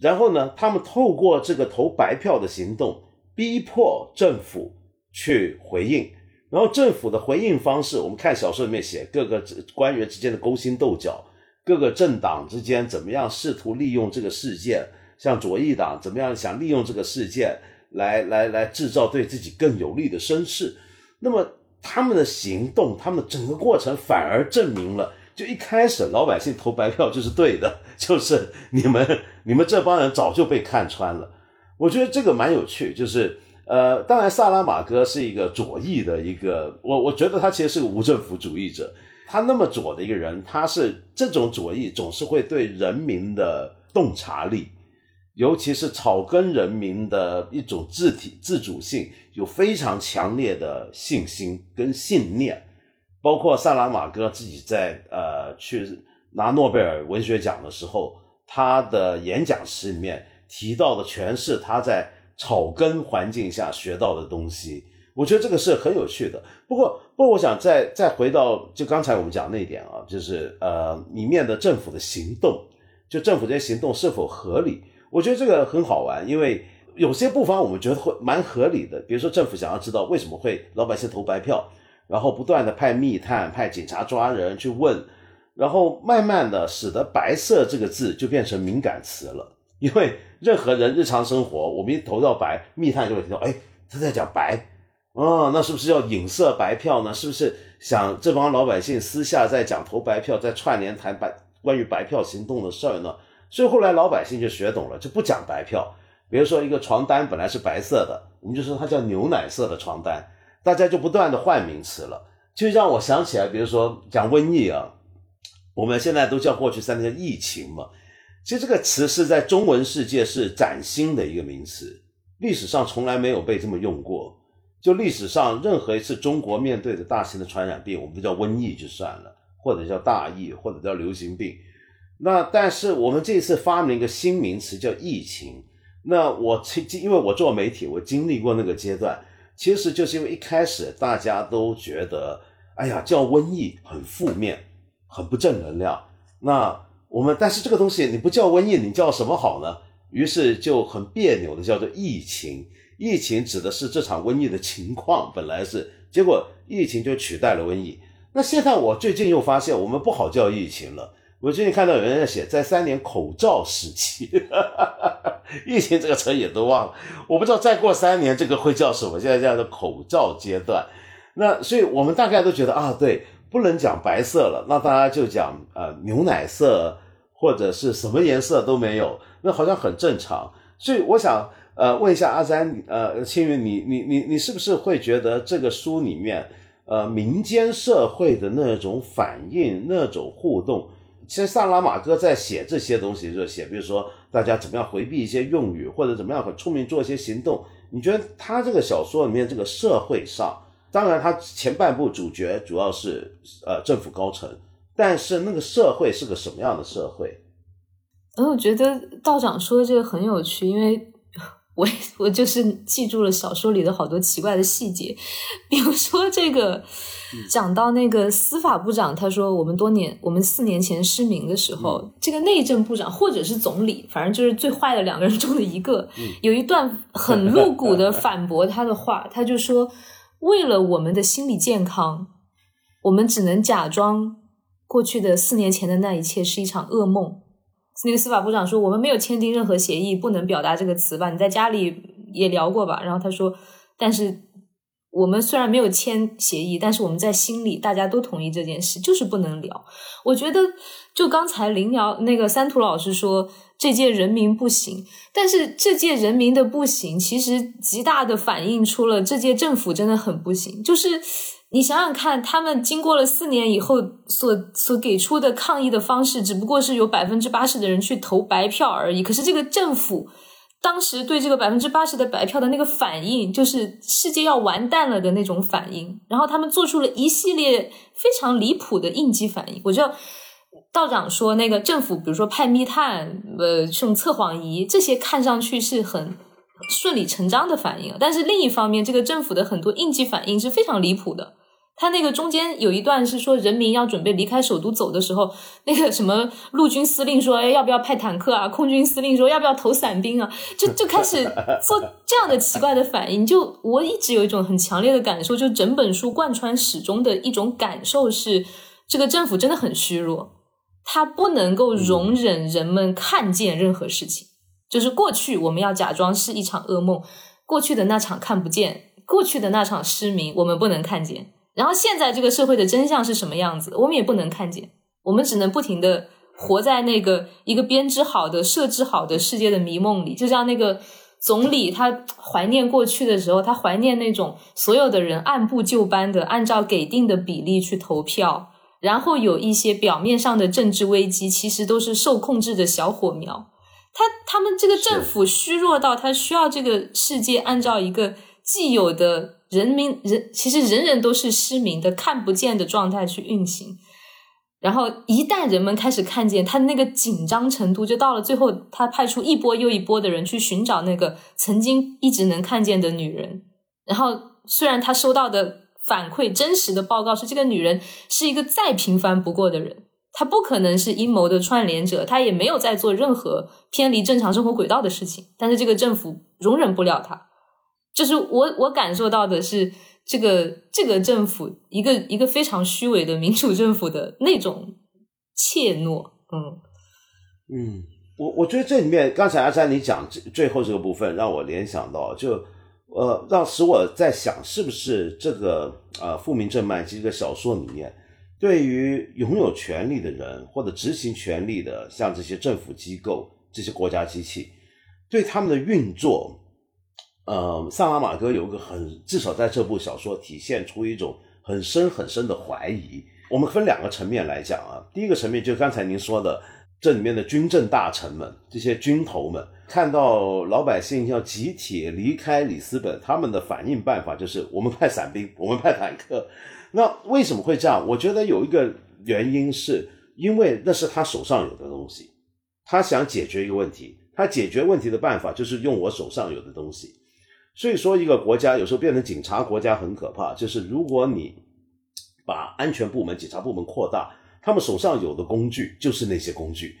然后呢，他们透过这个投白票的行动，逼迫政府。去回应，然后政府的回应方式，我们看小说里面写各个官员之间的勾心斗角，各个政党之间怎么样试图利用这个事件，像左翼党怎么样想利用这个事件来来来制造对自己更有利的声势，那么他们的行动，他们整个过程反而证明了，就一开始老百姓投白票就是对的，就是你们你们这帮人早就被看穿了，我觉得这个蛮有趣，就是。呃，当然，萨拉马戈是一个左翼的一个，我我觉得他其实是个无政府主义者。他那么左的一个人，他是这种左翼总是会对人民的洞察力，尤其是草根人民的一种自体自主性，有非常强烈的信心跟信念。包括萨拉马戈自己在呃去拿诺贝尔文学奖的时候，他的演讲词里面提到的全是他在。草根环境下学到的东西，我觉得这个是很有趣的。不过，不过，我想再再回到就刚才我们讲那一点啊，就是呃里面的政府的行动，就政府这些行动是否合理？我觉得这个很好玩，因为有些部分我们觉得会蛮合理的。比如说，政府想要知道为什么会老百姓投白票，然后不断的派密探、派警察抓人去问，然后慢慢的使得“白色”这个字就变成敏感词了。因为任何人日常生活，我们一投到白，密探就会听到，哎，他在讲白，哦，那是不是要影射白票呢？是不是想这帮老百姓私下在讲投白票，在串联谈白关于白票行动的事儿呢？所以后来老百姓就学懂了，就不讲白票。比如说一个床单本来是白色的，我们就说它叫牛奶色的床单，大家就不断的换名词了，就让我想起来，比如说讲瘟疫啊，我们现在都叫过去三年疫情嘛。其实这个词是在中文世界是崭新的一个名词，历史上从来没有被这么用过。就历史上任何一次中国面对的大型的传染病，我们都叫瘟疫就算了，或者叫大疫，或者叫流行病。那但是我们这次发明一个新名词叫疫情。那我经因为我做媒体，我经历过那个阶段，其实就是因为一开始大家都觉得，哎呀，叫瘟疫很负面，很不正能量。那我们但是这个东西你不叫瘟疫，你叫什么好呢？于是就很别扭的叫做疫情。疫情指的是这场瘟疫的情况，本来是，结果疫情就取代了瘟疫。那现在我最近又发现，我们不好叫疫情了。我最近看到有人在写，在三年口罩时期，(laughs) 疫情这个词也都忘了。我不知道再过三年这个会叫什么，现在叫做口罩阶段。那所以我们大概都觉得啊，对。不能讲白色了，那大家就讲呃牛奶色或者是什么颜色都没有，那好像很正常。所以我想，呃，问一下阿詹，呃，青云，你你你你是不是会觉得这个书里面，呃，民间社会的那种反应、那种互动，其实萨拉马戈在写这些东西，就写，比如说大家怎么样回避一些用语，或者怎么样很聪明做一些行动。你觉得他这个小说里面这个社会上，当然他前半部主角主要是呃政府高层，但是那个社会是个什么样的社会？嗯，我觉得道长说的这个很有趣，因为。(laughs) 我 (laughs) 我就是记住了小说里的好多奇怪的细节，比如说这个讲到那个司法部长，他说我们多年我们四年前失明的时候，这个内政部长或者是总理，反正就是最坏的两个人中的一个，有一段很露骨的反驳他的话，他就说为了我们的心理健康，我们只能假装过去的四年前的那一切是一场噩梦。那个司法部长说：“我们没有签订任何协议，不能表达这个词吧？你在家里也聊过吧？”然后他说：“但是我们虽然没有签协议，但是我们在心里大家都同意这件事，就是不能聊。”我觉得，就刚才林瑶那个三图老师说这届人民不行，但是这届人民的不行，其实极大的反映出了这届政府真的很不行，就是。你想想看，他们经过了四年以后所所给出的抗议的方式，只不过是有百分之八十的人去投白票而已。可是这个政府当时对这个百分之八十的白票的那个反应，就是世界要完蛋了的那种反应。然后他们做出了一系列非常离谱的应激反应。我觉得道长说那个政府，比如说派密探，呃，用测谎仪，这些看上去是很。顺理成章的反应，但是另一方面，这个政府的很多应激反应是非常离谱的。他那个中间有一段是说，人民要准备离开首都走的时候，那个什么陆军司令说：“哎，要不要派坦克啊？”空军司令说：“要不要投伞兵啊？”就就开始做这样的奇怪的反应。就我一直有一种很强烈的感受，就整本书贯穿始终的一种感受是，这个政府真的很虚弱，他不能够容忍人们看见任何事情。就是过去我们要假装是一场噩梦，过去的那场看不见，过去的那场失明我们不能看见。然后现在这个社会的真相是什么样子，我们也不能看见。我们只能不停的活在那个一个编织好的、设置好的世界的迷梦里。就像那个总理，他怀念过去的时候，他怀念那种所有的人按部就班的按照给定的比例去投票，然后有一些表面上的政治危机，其实都是受控制的小火苗。他他们这个政府虚弱到他需要这个世界按照一个既有的人民人其实人人都是失明的看不见的状态去运行，然后一旦人们开始看见，他那个紧张程度就到了最后，他派出一波又一波的人去寻找那个曾经一直能看见的女人，然后虽然他收到的反馈真实的报告是这个女人是一个再平凡不过的人。她不可能是阴谋的串联者，她也没有在做任何偏离正常生活轨道的事情。但是这个政府容忍不了她，就是我我感受到的是这个这个政府一个一个非常虚伪的民主政府的那种怯懦。嗯嗯，我我觉得这里面刚才阿山你讲最最后这个部分，让我联想到就呃，让使我在想是不是这个呃《富民正慢》这个小说里面。对于拥有权力的人或者执行权力的，像这些政府机构、这些国家机器，对他们的运作，呃，萨拉马戈有个很，至少在这部小说体现出一种很深很深的怀疑。我们分两个层面来讲啊，第一个层面就刚才您说的，这里面的军政大臣们、这些军头们，看到老百姓要集体离开里斯本，他们的反应办法就是我们派伞兵，我们派坦克。那为什么会这样？我觉得有一个原因，是因为那是他手上有的东西，他想解决一个问题，他解决问题的办法就是用我手上有的东西。所以说，一个国家有时候变成警察国家很可怕，就是如果你把安全部门、警察部门扩大，他们手上有的工具就是那些工具。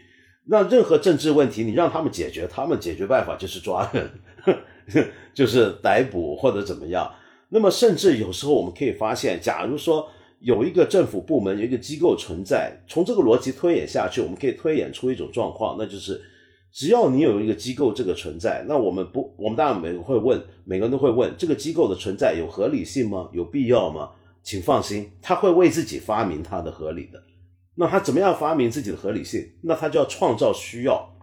那任何政治问题，你让他们解决，他们解决办法就是抓人，(laughs) 就是逮捕或者怎么样。那么，甚至有时候我们可以发现，假如说有一个政府部门、有一个机构存在，从这个逻辑推演下去，我们可以推演出一种状况，那就是只要你有一个机构这个存在，那我们不，我们当然每个会问，每个人都会问，这个机构的存在有合理性吗？有必要吗？请放心，他会为自己发明他的合理的。那他怎么样发明自己的合理性？那他就要创造需要。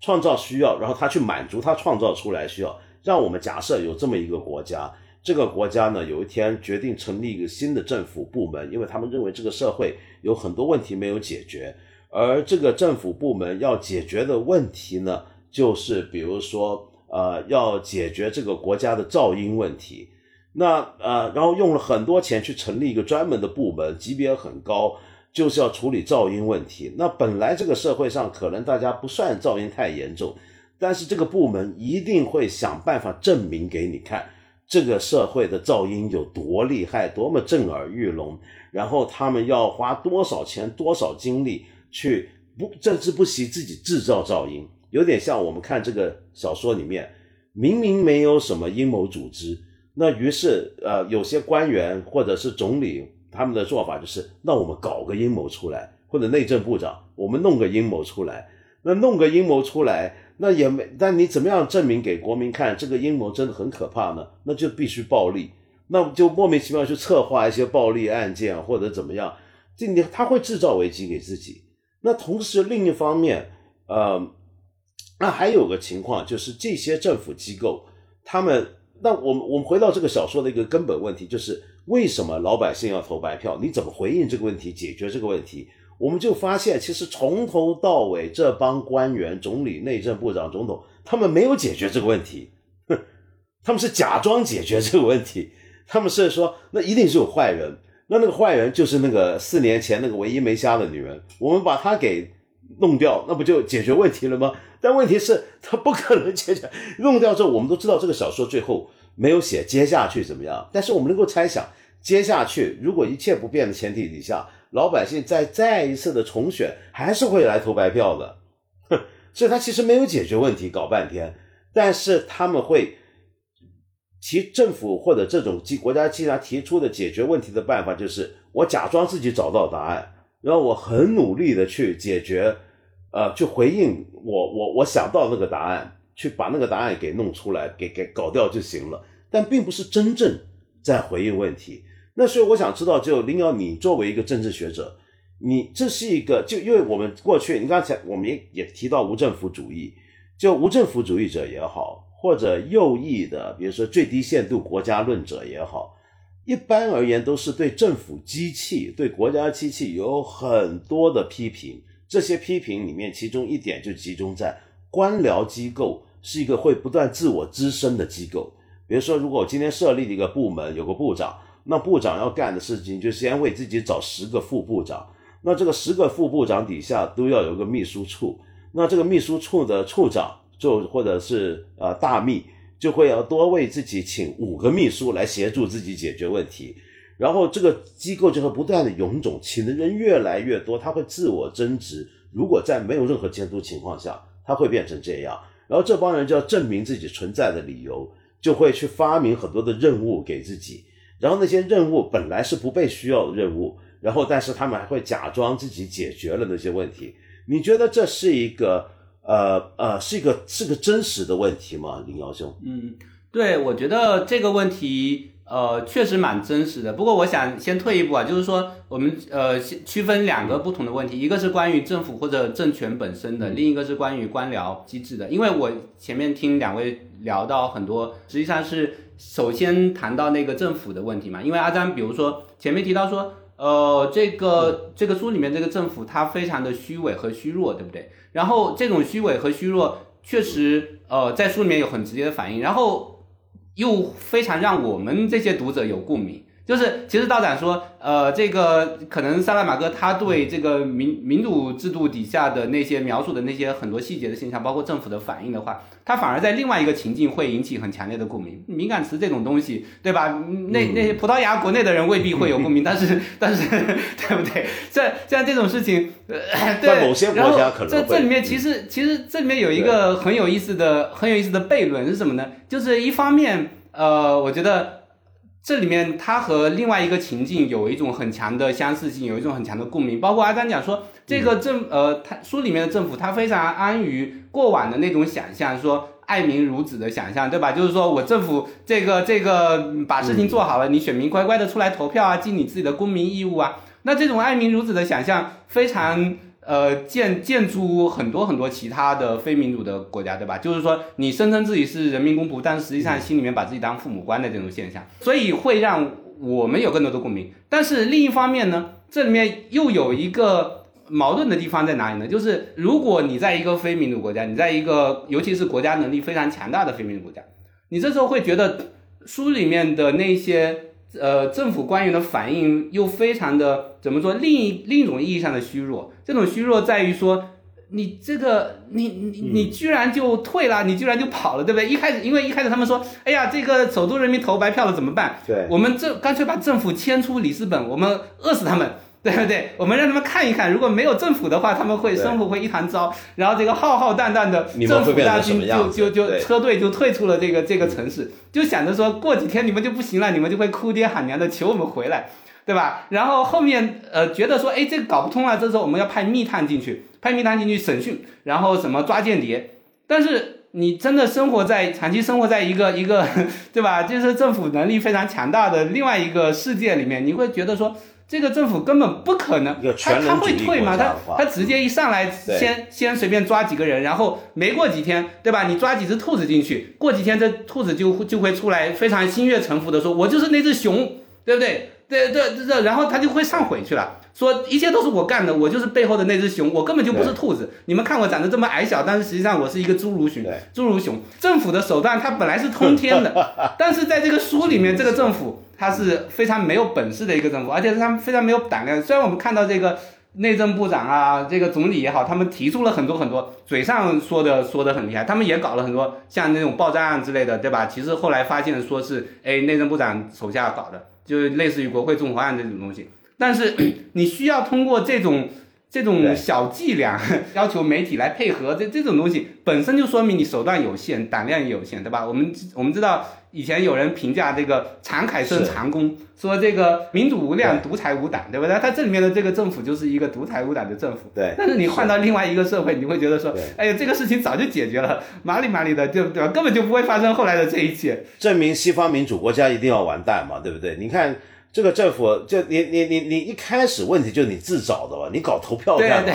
创造需要，然后他去满足他创造出来需要。让我们假设有这么一个国家，这个国家呢有一天决定成立一个新的政府部门，因为他们认为这个社会有很多问题没有解决，而这个政府部门要解决的问题呢，就是比如说呃要解决这个国家的噪音问题。那呃，然后用了很多钱去成立一个专门的部门，级别很高，就是要处理噪音问题。那本来这个社会上可能大家不算噪音太严重。但是这个部门一定会想办法证明给你看，这个社会的噪音有多厉害，多么震耳欲聋。然后他们要花多少钱、多少精力去不甚至不惜自己制造噪音，有点像我们看这个小说里面，明明没有什么阴谋组织，那于是呃有些官员或者是总理他们的做法就是，那我们搞个阴谋出来，或者内政部长我们弄个阴谋出来，那弄个阴谋出来。那也没，但你怎么样证明给国民看这个阴谋真的很可怕呢？那就必须暴力，那就莫名其妙去策划一些暴力案件或者怎么样，这你他会制造危机给自己。那同时另一方面，呃，那还有个情况就是这些政府机构，他们，那我们我们回到这个小说的一个根本问题，就是为什么老百姓要投白票？你怎么回应这个问题，解决这个问题？我们就发现，其实从头到尾，这帮官员、总理、内政部长、总统，他们没有解决这个问题，哼，(laughs) 他们是假装解决这个问题。他们是说，那一定是有坏人，那那个坏人就是那个四年前那个唯一没瞎的女人，我们把她给弄掉，那不就解决问题了吗？但问题是，他不可能解决。弄掉之后，我们都知道这个小说最后没有写接下去怎么样，但是我们能够猜想，接下去如果一切不变的前提底下。老百姓再再一次的重选，还是会来投白票的，哼，(laughs) 所以他其实没有解决问题，搞半天，但是他们会其政府或者这种机国家既然提出的解决问题的办法，就是我假装自己找到答案，然后我很努力的去解决，呃，去回应我我我想到那个答案，去把那个答案给弄出来，给给搞掉就行了，但并不是真正在回应问题。那所以我想知道，就林瑶，你作为一个政治学者，你这是一个就因为我们过去，你刚才我们也也提到无政府主义，就无政府主义者也好，或者右翼的，比如说最低限度国家论者也好，一般而言都是对政府机器、对国家机器有很多的批评。这些批评里面，其中一点就集中在官僚机构是一个会不断自我滋生的机构。比如说，如果我今天设立一个部门，有个部长。那部长要干的事情，就先为自己找十个副部长。那这个十个副部长底下都要有个秘书处。那这个秘书处的处长，就或者是呃大秘，就会要多为自己请五个秘书来协助自己解决问题。然后这个机构就会不断的臃肿，请的人越来越多，他会自我增值。如果在没有任何监督情况下，他会变成这样。然后这帮人就要证明自己存在的理由，就会去发明很多的任务给自己。然后那些任务本来是不被需要的任务，然后但是他们还会假装自己解决了那些问题。你觉得这是一个呃呃是一个是个真实的问题吗，林耀兄？嗯，对，我觉得这个问题呃确实蛮真实的。不过我想先退一步啊，就是说我们呃区分两个不同的问题，一个是关于政府或者政权本身的，另一个是关于官僚机制的。因为我前面听两位聊到很多，实际上是。首先谈到那个政府的问题嘛，因为阿詹，比如说前面提到说，呃，这个这个书里面这个政府它非常的虚伪和虚弱，对不对？然后这种虚伪和虚弱确实，呃，在书里面有很直接的反应，然后又非常让我们这些读者有共鸣。就是，其实道长说，呃，这个可能萨拉马戈他对这个民民主制度底下的那些描述的那些很多细节的现象，包括政府的反应的话，他反而在另外一个情境会引起很强烈的共鸣。敏感词这种东西，对吧？那那些葡萄牙国内的人未必会有共鸣，但是但是，(laughs) 对不对？像像这种事情，在某些国家可能这这里面其实其实这里面有一个很有意思的很有意思的悖论是什么呢？就是一方面，呃，我觉得。这里面它和另外一个情境有一种很强的相似性，有一种很强的共鸣。包括阿丹讲说，这个政呃，他书里面的政府，他非常安于过往的那种想象，说爱民如子的想象，对吧？就是说我政府这个这个把事情做好了，你选民乖乖的出来投票啊，尽你自己的公民义务啊。那这种爱民如子的想象非常呃建建筑很多很多其他的非民主的国家，对吧？就是说你声称自己是人民公仆，但实际上心里面把自己当父母官的这种现象，所以会让我们有更多的共鸣。但是另一方面呢，这里面又有一个矛盾的地方在哪里呢？就是如果你在一个非民主国家，你在一个尤其是国家能力非常强大的非民主国家，你这时候会觉得书里面的那些。呃，政府官员的反应又非常的怎么说？另一另一种意义上的虚弱，这种虚弱在于说，你这个你你你居然就退了，你居然就跑了，对不对？一开始因为一开始他们说，哎呀，这个首都人民投白票了怎么办？对，我们这干脆把政府迁出里斯本，我们饿死他们。对不对？我们让他们看一看，如果没有政府的话，他们会生活会一团糟。然后这个浩浩荡荡的政府大军就就就车队就退出了这个这个城市，就想着说过几天你们就不行了，你们就会哭爹喊娘的求我们回来，对吧？然后后面呃觉得说，哎，这个搞不通了，这时候我们要派密探进去，派密探进去审讯，然后什么抓间谍。但是你真的生活在长期生活在一个一个 (laughs) 对吧？就是政府能力非常强大的另外一个世界里面，你会觉得说。这个政府根本不可能，他他会退吗？他他直接一上来，先先随便抓几个人，然后没过几天，对吧？你抓几只兔子进去，过几天这兔子就就会出来，非常心悦诚服的说：“我就是那只熊，对不对？”对对对，然后他就会上悔去了，说一切都是我干的，我就是背后的那只熊，我根本就不是兔子。你们看我长得这么矮小，但是实际上我是一个侏儒熊。侏儒熊政府的手段它本来是通天的，(laughs) 但是在这个书里面，这个政府。他是非常没有本事的一个政府，而且是他们非常没有胆量。虽然我们看到这个内政部长啊，这个总理也好，他们提出了很多很多，嘴上说的说的很厉害，他们也搞了很多像那种爆炸案之类的，对吧？其实后来发现说是，哎，内政部长手下搞的，就是类似于国会纵火案这种东西。但是 (clears throat) 你需要通过这种。这种小伎俩 (laughs) 要求媒体来配合，这这种东西本身就说明你手段有限，胆量也有限，对吧？我们我们知道以前有人评价这个常凯生长工，说这个民主无量，独裁无胆，对不对？他这里面的这个政府就是一个独裁无胆的政府。对。但是你换到另外一个社会，你会觉得说，哎呀，这个事情早就解决了，麻里麻里的，就对吧？根本就不会发生后来的这一切。证明西方民主国家一定要完蛋嘛，对不对？你看。这个政府就你你你你一开始问题就是你自找的吧？你搞投票干嘛？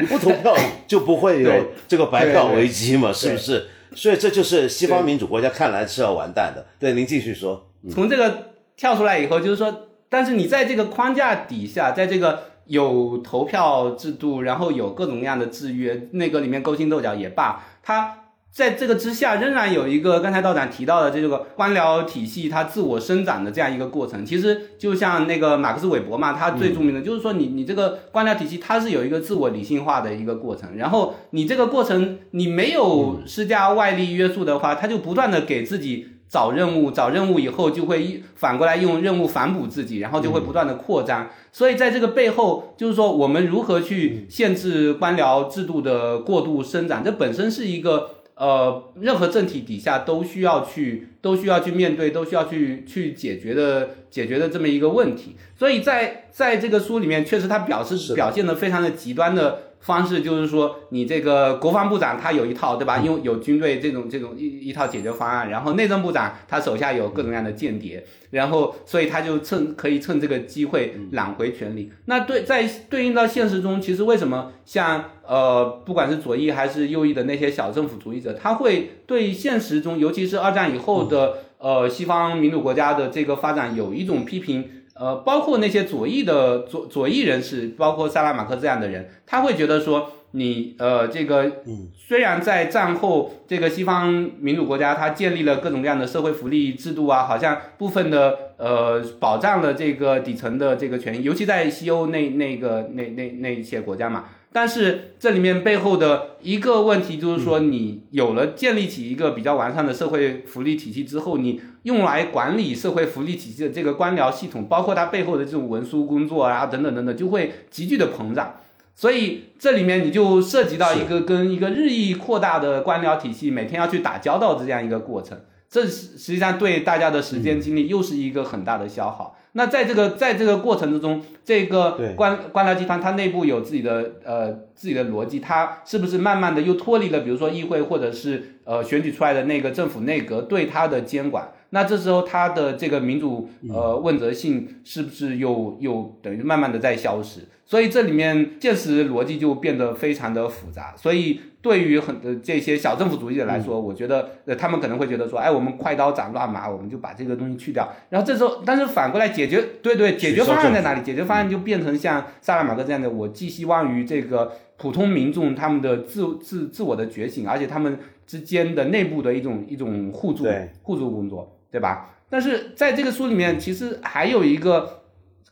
你不投票就不会有这个白票危机嘛？是不是？所以这就是西方民主国家看来是要完蛋的。对，您继续说。从这个跳出来以后，就是说，但是你在这个框架底下，在这个有投票制度，然后有各种各样的制约，那个里面勾心斗角也罢，它。在这个之下，仍然有一个刚才道长提到的这个官僚体系它自我生长的这样一个过程。其实就像那个马克思韦伯嘛，他最著名的就是说，你你这个官僚体系它是有一个自我理性化的一个过程。然后你这个过程你没有施加外力约束的话，他就不断的给自己找任务，找任务以后就会反过来用任务反哺自己，然后就会不断的扩张。所以在这个背后，就是说我们如何去限制官僚制度的过度生长，这本身是一个。呃，任何政体底下都需要去，都需要去面对，都需要去去解决的解决的这么一个问题。所以在在这个书里面，确实他表示表现的非常的极端的。方式就是说，你这个国防部长他有一套，对吧？因为有军队这种这种一一套解决方案，然后内政部长他手下有各种各样的间谍，然后所以他就趁可以趁这个机会揽回权力。那对在对应到现实中，其实为什么像呃不管是左翼还是右翼的那些小政府主义者，他会对现实中，尤其是二战以后的呃西方民主国家的这个发展有一种批评？呃，包括那些左翼的左左翼人士，包括萨拉马克这样的人，他会觉得说，你呃，这个虽然在战后这个西方民主国家，它建立了各种各样的社会福利制度啊，好像部分的呃保障了这个底层的这个权益，尤其在西欧那那个那那那一些国家嘛。但是这里面背后的一个问题就是说，你有了建立起一个比较完善的社会福利体系之后，你用来管理社会福利体系的这个官僚系统，包括它背后的这种文书工作啊等等等等，就会急剧的膨胀。所以这里面你就涉及到一个跟一个日益扩大的官僚体系每天要去打交道的这样一个过程，这实实际上对大家的时间精力又是一个很大的消耗。那在这个在这个过程之中，这个官官僚集团它内部有自己的呃自己的逻辑，它是不是慢慢的又脱离了，比如说议会或者是呃选举出来的那个政府内阁对它的监管？那这时候他的这个民主呃问责性是不是又又等于慢慢的在消失？所以这里面现实逻辑就变得非常的复杂。所以对于很多这些小政府主义者来说，我觉得呃他们可能会觉得说，哎，我们快刀斩乱麻，我们就把这个东西去掉。然后这时候，但是反过来解决，对对，解决方案在哪里？解决方案就变成像萨拉马戈这样的，我寄希望于这个普通民众他们的自自自我的觉醒，而且他们之间的内部的一种一种互助互助工作，对吧？但是在这个书里面，其实还有一个。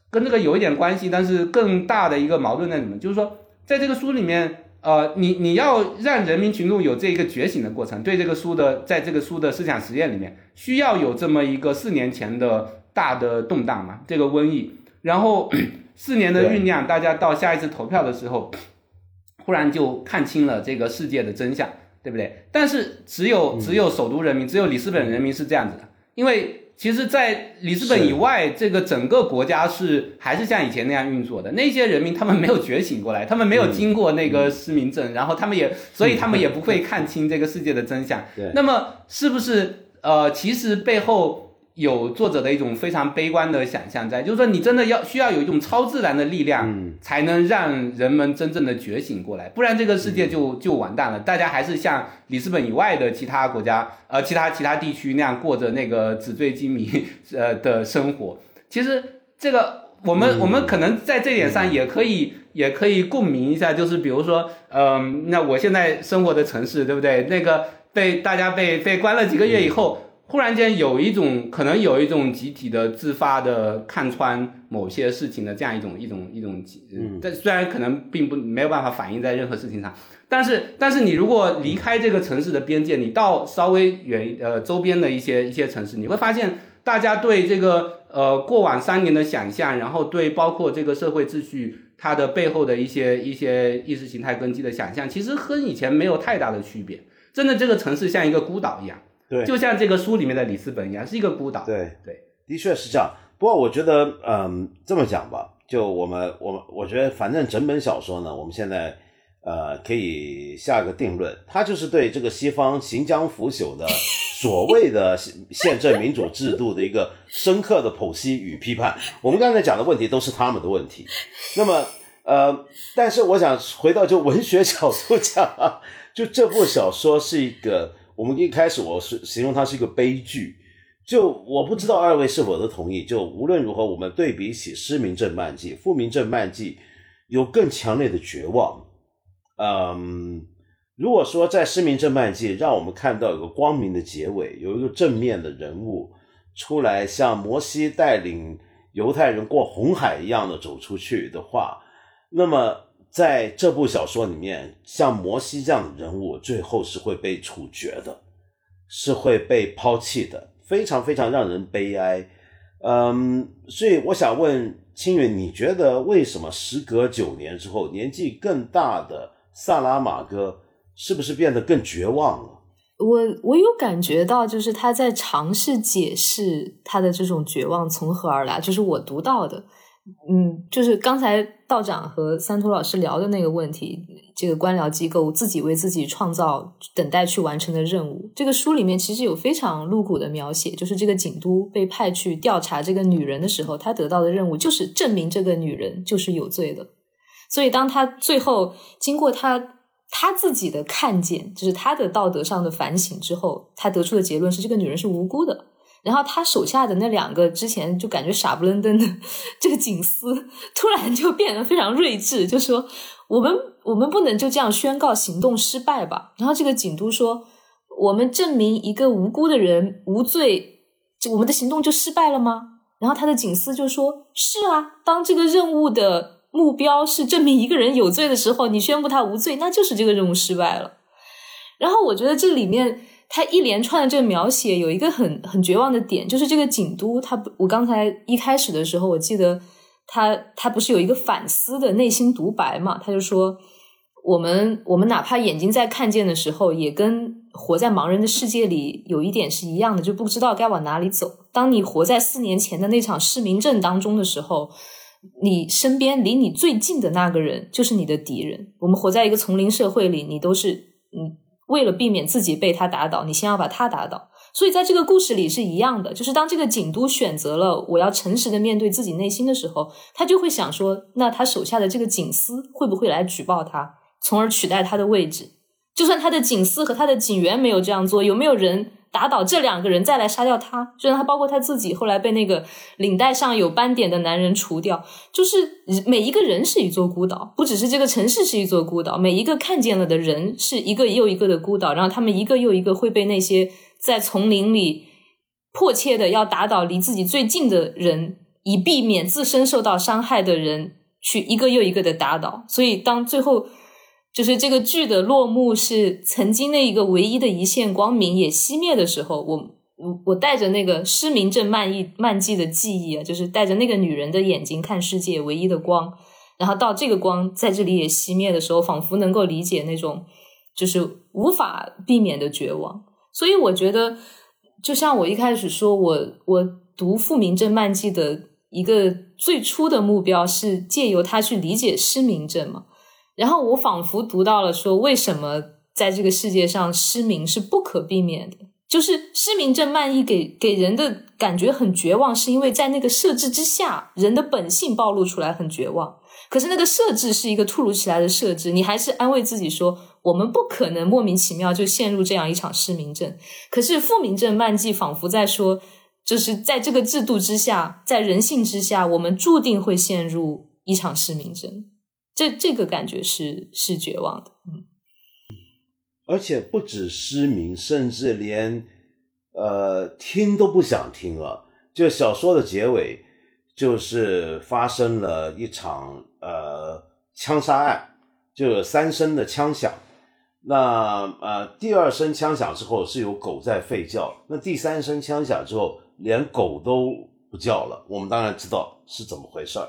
跟这个有一点关系，但是更大的一个矛盾在什么？就是说，在这个书里面，呃，你你要让人民群众有这一个觉醒的过程，对这个书的，在这个书的思想实验里面，需要有这么一个四年前的大的动荡嘛，这个瘟疫，然后 (clears throat) 四年的酝酿，大家到下一次投票的时候，忽然就看清了这个世界的真相，对不对？但是只有只有首都人民，只有里斯本人民是这样子的，因为。其实，在里斯本以外，这个整个国家是还是像以前那样运作的。那些人民他们没有觉醒过来，他们没有经过那个失明症，然后他们也，所以他们也不会看清这个世界的真相。(laughs) 那么，是不是呃，其实背后？有作者的一种非常悲观的想象在，就是说你真的要需要有一种超自然的力量，才能让人们真正的觉醒过来，不然这个世界就就完蛋了。大家还是像里斯本以外的其他国家，呃，其他其他地区那样过着那个纸醉金迷呃的生活。其实这个我们我们可能在这点上也可以也可以共鸣一下，就是比如说，嗯，那我现在生活的城市，对不对？那个被大家被被关了几个月以后。忽然间有一种可能有一种集体的自发的看穿某些事情的这样一种一种一种，嗯，但虽然可能并不没有办法反映在任何事情上，但是但是你如果离开这个城市的边界，你到稍微远呃周边的一些一些城市，你会发现大家对这个呃过往三年的想象，然后对包括这个社会秩序它的背后的一些一些意识形态根基的想象，其实和以前没有太大的区别。真的，这个城市像一个孤岛一样。对，就像这个书里面的里斯本一样，是一个孤岛。对对，的确是这样。不过我觉得，嗯，这么讲吧，就我们我们，我觉得反正整本小说呢，我们现在呃可以下个定论，它就是对这个西方行将腐朽的所谓的宪政民主制度的一个深刻的剖析与批判。我们刚才讲的问题都是他们的问题。(laughs) 那么呃，但是我想回到就文学角度讲啊，就这部小说是一个。我们一开始我是形容它是一个悲剧，就我不知道二位是否都同意。就无论如何，我们对比起《失明症漫记》《复明症漫记》，有更强烈的绝望。嗯，如果说在《失明症漫记》让我们看到有个光明的结尾，有一个正面的人物出来，像摩西带领犹太人过红海一样的走出去的话，那么。在这部小说里面，像摩西这样的人物，最后是会被处决的，是会被抛弃的，非常非常让人悲哀。嗯，所以我想问青云，你觉得为什么时隔九年之后，年纪更大的萨拉玛戈是不是变得更绝望了？我我有感觉到，就是他在尝试解释他的这种绝望从何而来，就是我读到的。嗯，就是刚才道长和三图老师聊的那个问题，这个官僚机构自己为自己创造等待去完成的任务，这个书里面其实有非常露骨的描写，就是这个警都被派去调查这个女人的时候，他得到的任务就是证明这个女人就是有罪的。所以当他最后经过他他自己的看见，就是他的道德上的反省之后，他得出的结论是这个女人是无辜的。然后他手下的那两个之前就感觉傻不愣登的这个警司，突然就变得非常睿智，就说：“我们我们不能就这样宣告行动失败吧？”然后这个警督说：“我们证明一个无辜的人无罪，我们的行动就失败了吗？”然后他的警司就说：“是啊，当这个任务的目标是证明一个人有罪的时候，你宣布他无罪，那就是这个任务失败了。”然后我觉得这里面。他一连串的这个描写有一个很很绝望的点，就是这个景都他，我刚才一开始的时候，我记得他他不是有一个反思的内心独白嘛？他就说，我们我们哪怕眼睛在看见的时候，也跟活在盲人的世界里有一点是一样的，就不知道该往哪里走。当你活在四年前的那场失明症当中的时候，你身边离你最近的那个人就是你的敌人。我们活在一个丛林社会里，你都是嗯。为了避免自己被他打倒，你先要把他打倒。所以在这个故事里是一样的，就是当这个景都选择了我要诚实的面对自己内心的时候，他就会想说，那他手下的这个警司会不会来举报他，从而取代他的位置？就算他的警司和他的警员没有这样做，有没有人？打倒这两个人，再来杀掉他，就让他包括他自己，后来被那个领带上有斑点的男人除掉。就是每一个人是一座孤岛，不只是这个城市是一座孤岛，每一个看见了的人是一个又一个的孤岛，然后他们一个又一个会被那些在丛林里迫切的要打倒离自己最近的人，以避免自身受到伤害的人去一个又一个的打倒。所以当最后。就是这个剧的落幕是曾经那一个唯一的一线光明也熄灭的时候，我我我带着那个失明症漫意漫记的记忆啊，就是带着那个女人的眼睛看世界唯一的光，然后到这个光在这里也熄灭的时候，仿佛能够理解那种就是无法避免的绝望。所以我觉得，就像我一开始说，我我读《复明症漫记》的一个最初的目标是借由它去理解失明症嘛。然后我仿佛读到了说，为什么在这个世界上失明是不可避免的？就是失明症漫溢给给人的感觉很绝望，是因为在那个设置之下，人的本性暴露出来很绝望。可是那个设置是一个突如其来的设置，你还是安慰自己说，我们不可能莫名其妙就陷入这样一场失明症。可是复明症漫记仿佛在说，就是在这个制度之下，在人性之下，我们注定会陷入一场失明症。这这个感觉是是绝望的，嗯，而且不止失明，甚至连呃听都不想听了。就小说的结尾，就是发生了一场呃枪杀案，就有三声的枪响。那呃第二声枪响之后是有狗在吠叫，那第三声枪响之后连狗都不叫了。我们当然知道是怎么回事儿。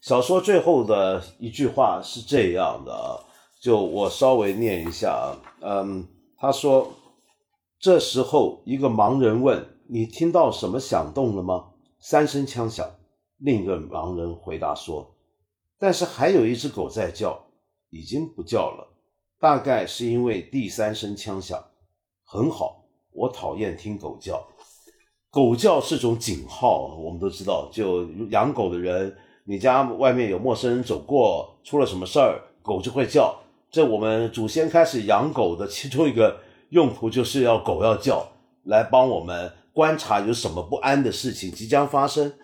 小说最后的一句话是这样的，就我稍微念一下啊，嗯，他说：“这时候，一个盲人问：‘你听到什么响动了吗？’三声枪响。另一个盲人回答说：‘但是还有一只狗在叫，已经不叫了。大概是因为第三声枪响。’很好，我讨厌听狗叫。狗叫是种警号，我们都知道，就养狗的人。”你家外面有陌生人走过，出了什么事儿，狗就会叫。这我们祖先开始养狗的其中一个用途，就是要狗要叫，来帮我们观察有什么不安的事情即将发生。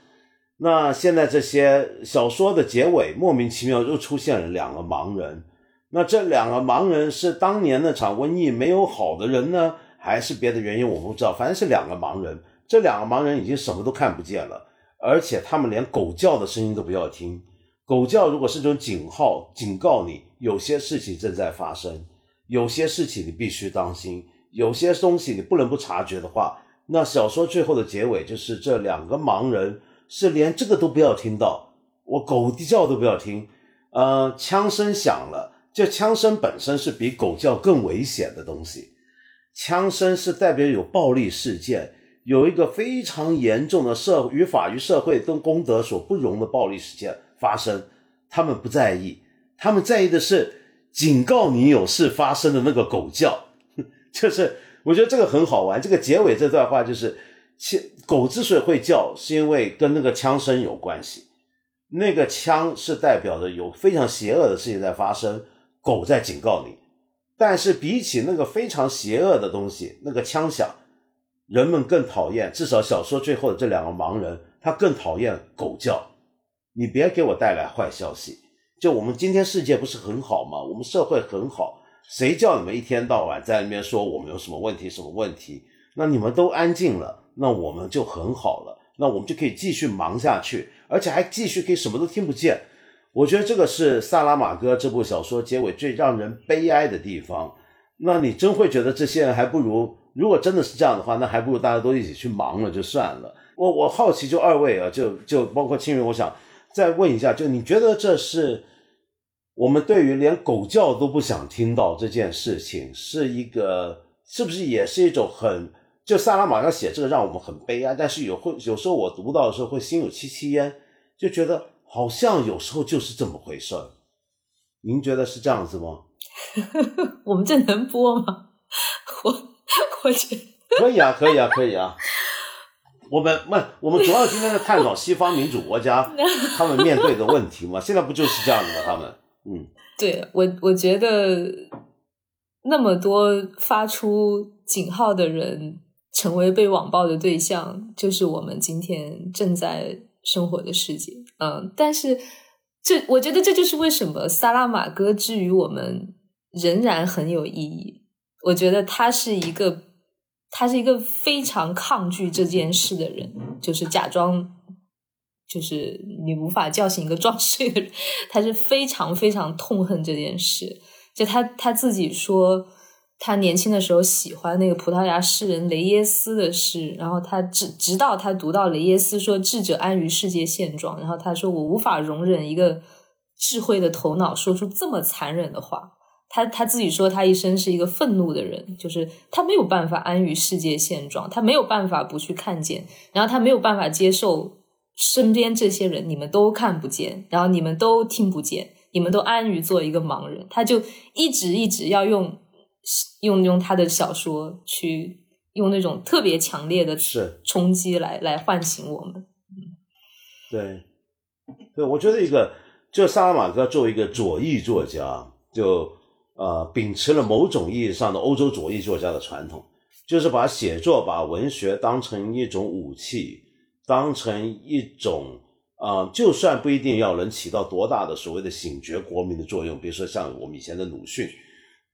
那现在这些小说的结尾，莫名其妙又出现了两个盲人。那这两个盲人是当年那场瘟疫没有好的人呢，还是别的原因？我不知道。反正是两个盲人，这两个盲人已经什么都看不见了。而且他们连狗叫的声音都不要听，狗叫如果是种警号，警告你有些事情正在发生，有些事情你必须当心，有些东西你不能不察觉的话，那小说最后的结尾就是这两个盲人是连这个都不要听到，我狗的叫都不要听，呃，枪声响了，这枪声本身是比狗叫更危险的东西，枪声是代表有暴力事件。有一个非常严重的社与法与社会跟公德所不容的暴力事件发生，他们不在意，他们在意的是警告你有事发生的那个狗叫，(laughs) 就是我觉得这个很好玩。这个结尾这段话就是，狗之所以会叫，是因为跟那个枪声有关系，那个枪是代表着有非常邪恶的事情在发生，狗在警告你。但是比起那个非常邪恶的东西，那个枪响。人们更讨厌，至少小说最后的这两个盲人，他更讨厌狗叫。你别给我带来坏消息。就我们今天世界不是很好吗？我们社会很好，谁叫你们一天到晚在那边说我们有什么问题、什么问题？那你们都安静了，那我们就很好了，那我们就可以继续忙下去，而且还继续可以什么都听不见。我觉得这个是《萨拉玛戈》这部小说结尾最让人悲哀的地方。那你真会觉得这些人还不如？如果真的是这样的话，那还不如大家都一起去忙了就算了。我我好奇，就二位啊，就就包括青云，我想再问一下，就你觉得这是我们对于连狗叫都不想听到这件事情，是一个是不是也是一种很就萨拉玛要写这个让我们很悲哀，但是有会有时候我读到的时候会心有戚戚焉，就觉得好像有时候就是这么回事儿。您觉得是这样子吗？(laughs) 我们这能播吗？我。我觉可以啊，可以啊，可以啊。我们不，我们主要今天在探讨西方民主国家 (laughs) 他们面对的问题嘛。现在不就是这样子吗？他们，嗯，对我，我觉得那么多发出警号的人成为被网暴的对象，就是我们今天正在生活的世界。嗯，但是这，我觉得这就是为什么萨拉玛戈之于我们仍然很有意义。我觉得他是一个。他是一个非常抗拒这件事的人，就是假装，就是你无法叫醒一个装睡的人。他是非常非常痛恨这件事。就他他自己说，他年轻的时候喜欢那个葡萄牙诗人雷耶斯的诗，然后他直直到他读到雷耶斯说“智者安于世界现状”，然后他说：“我无法容忍一个智慧的头脑说出这么残忍的话。”他他自己说，他一生是一个愤怒的人，就是他没有办法安于世界现状，他没有办法不去看见，然后他没有办法接受身边这些人，你们都看不见，然后你们都听不见，你们都安于做一个盲人，他就一直一直要用用用他的小说去用那种特别强烈的是冲击来来唤醒我们。对，对，我觉得一个就萨拉马戈作为一个左翼作家，就。呃，秉持了某种意义上的欧洲左翼作家的传统，就是把写作、把文学当成一种武器，当成一种啊，就算不一定要能起到多大的所谓的醒觉国民的作用，比如说像我们以前的鲁迅，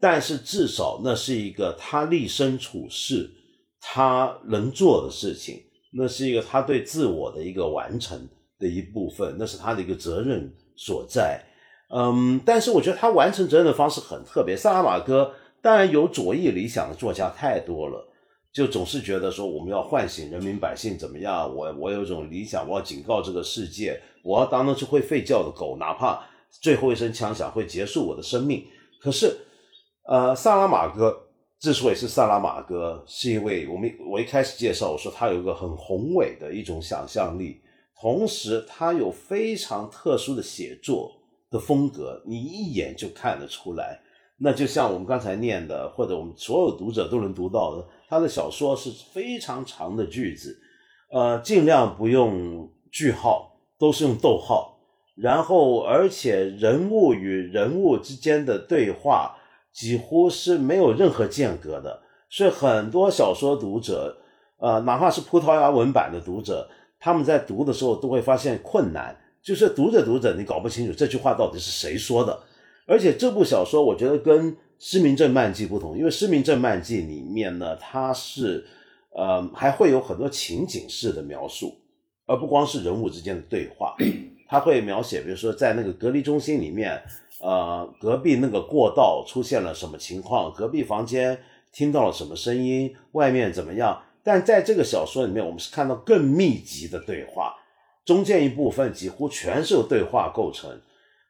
但是至少那是一个他立身处世他能做的事情，那是一个他对自我的一个完成的一部分，那是他的一个责任所在。嗯，但是我觉得他完成责任的方式很特别。萨拉马戈当然有左翼理想的作家太多了，就总是觉得说我们要唤醒人民百姓怎么样？我我有种理想，我要警告这个世界，我要当那只会吠叫的狗，哪怕最后一声枪响会结束我的生命。可是，呃，萨拉马戈之所以是萨拉马戈，是因为我们我一开始介绍我说他有一个很宏伟的一种想象力，同时他有非常特殊的写作。的风格，你一眼就看得出来。那就像我们刚才念的，或者我们所有读者都能读到的，他的小说是非常长的句子，呃，尽量不用句号，都是用逗号。然后，而且人物与人物之间的对话几乎是没有任何间隔的，所以很多小说读者，呃，哪怕是葡萄牙文版的读者，他们在读的时候都会发现困难。就是读着读着，你搞不清楚这句话到底是谁说的。而且这部小说，我觉得跟《失明症漫记》不同，因为《失明症漫记》里面呢，它是呃还会有很多情景式的描述，而不光是人物之间的对话。(clears throat) 它会描写，比如说在那个隔离中心里面，呃，隔壁那个过道出现了什么情况，隔壁房间听到了什么声音，外面怎么样。但在这个小说里面，我们是看到更密集的对话。中间一部分几乎全是由对话构成，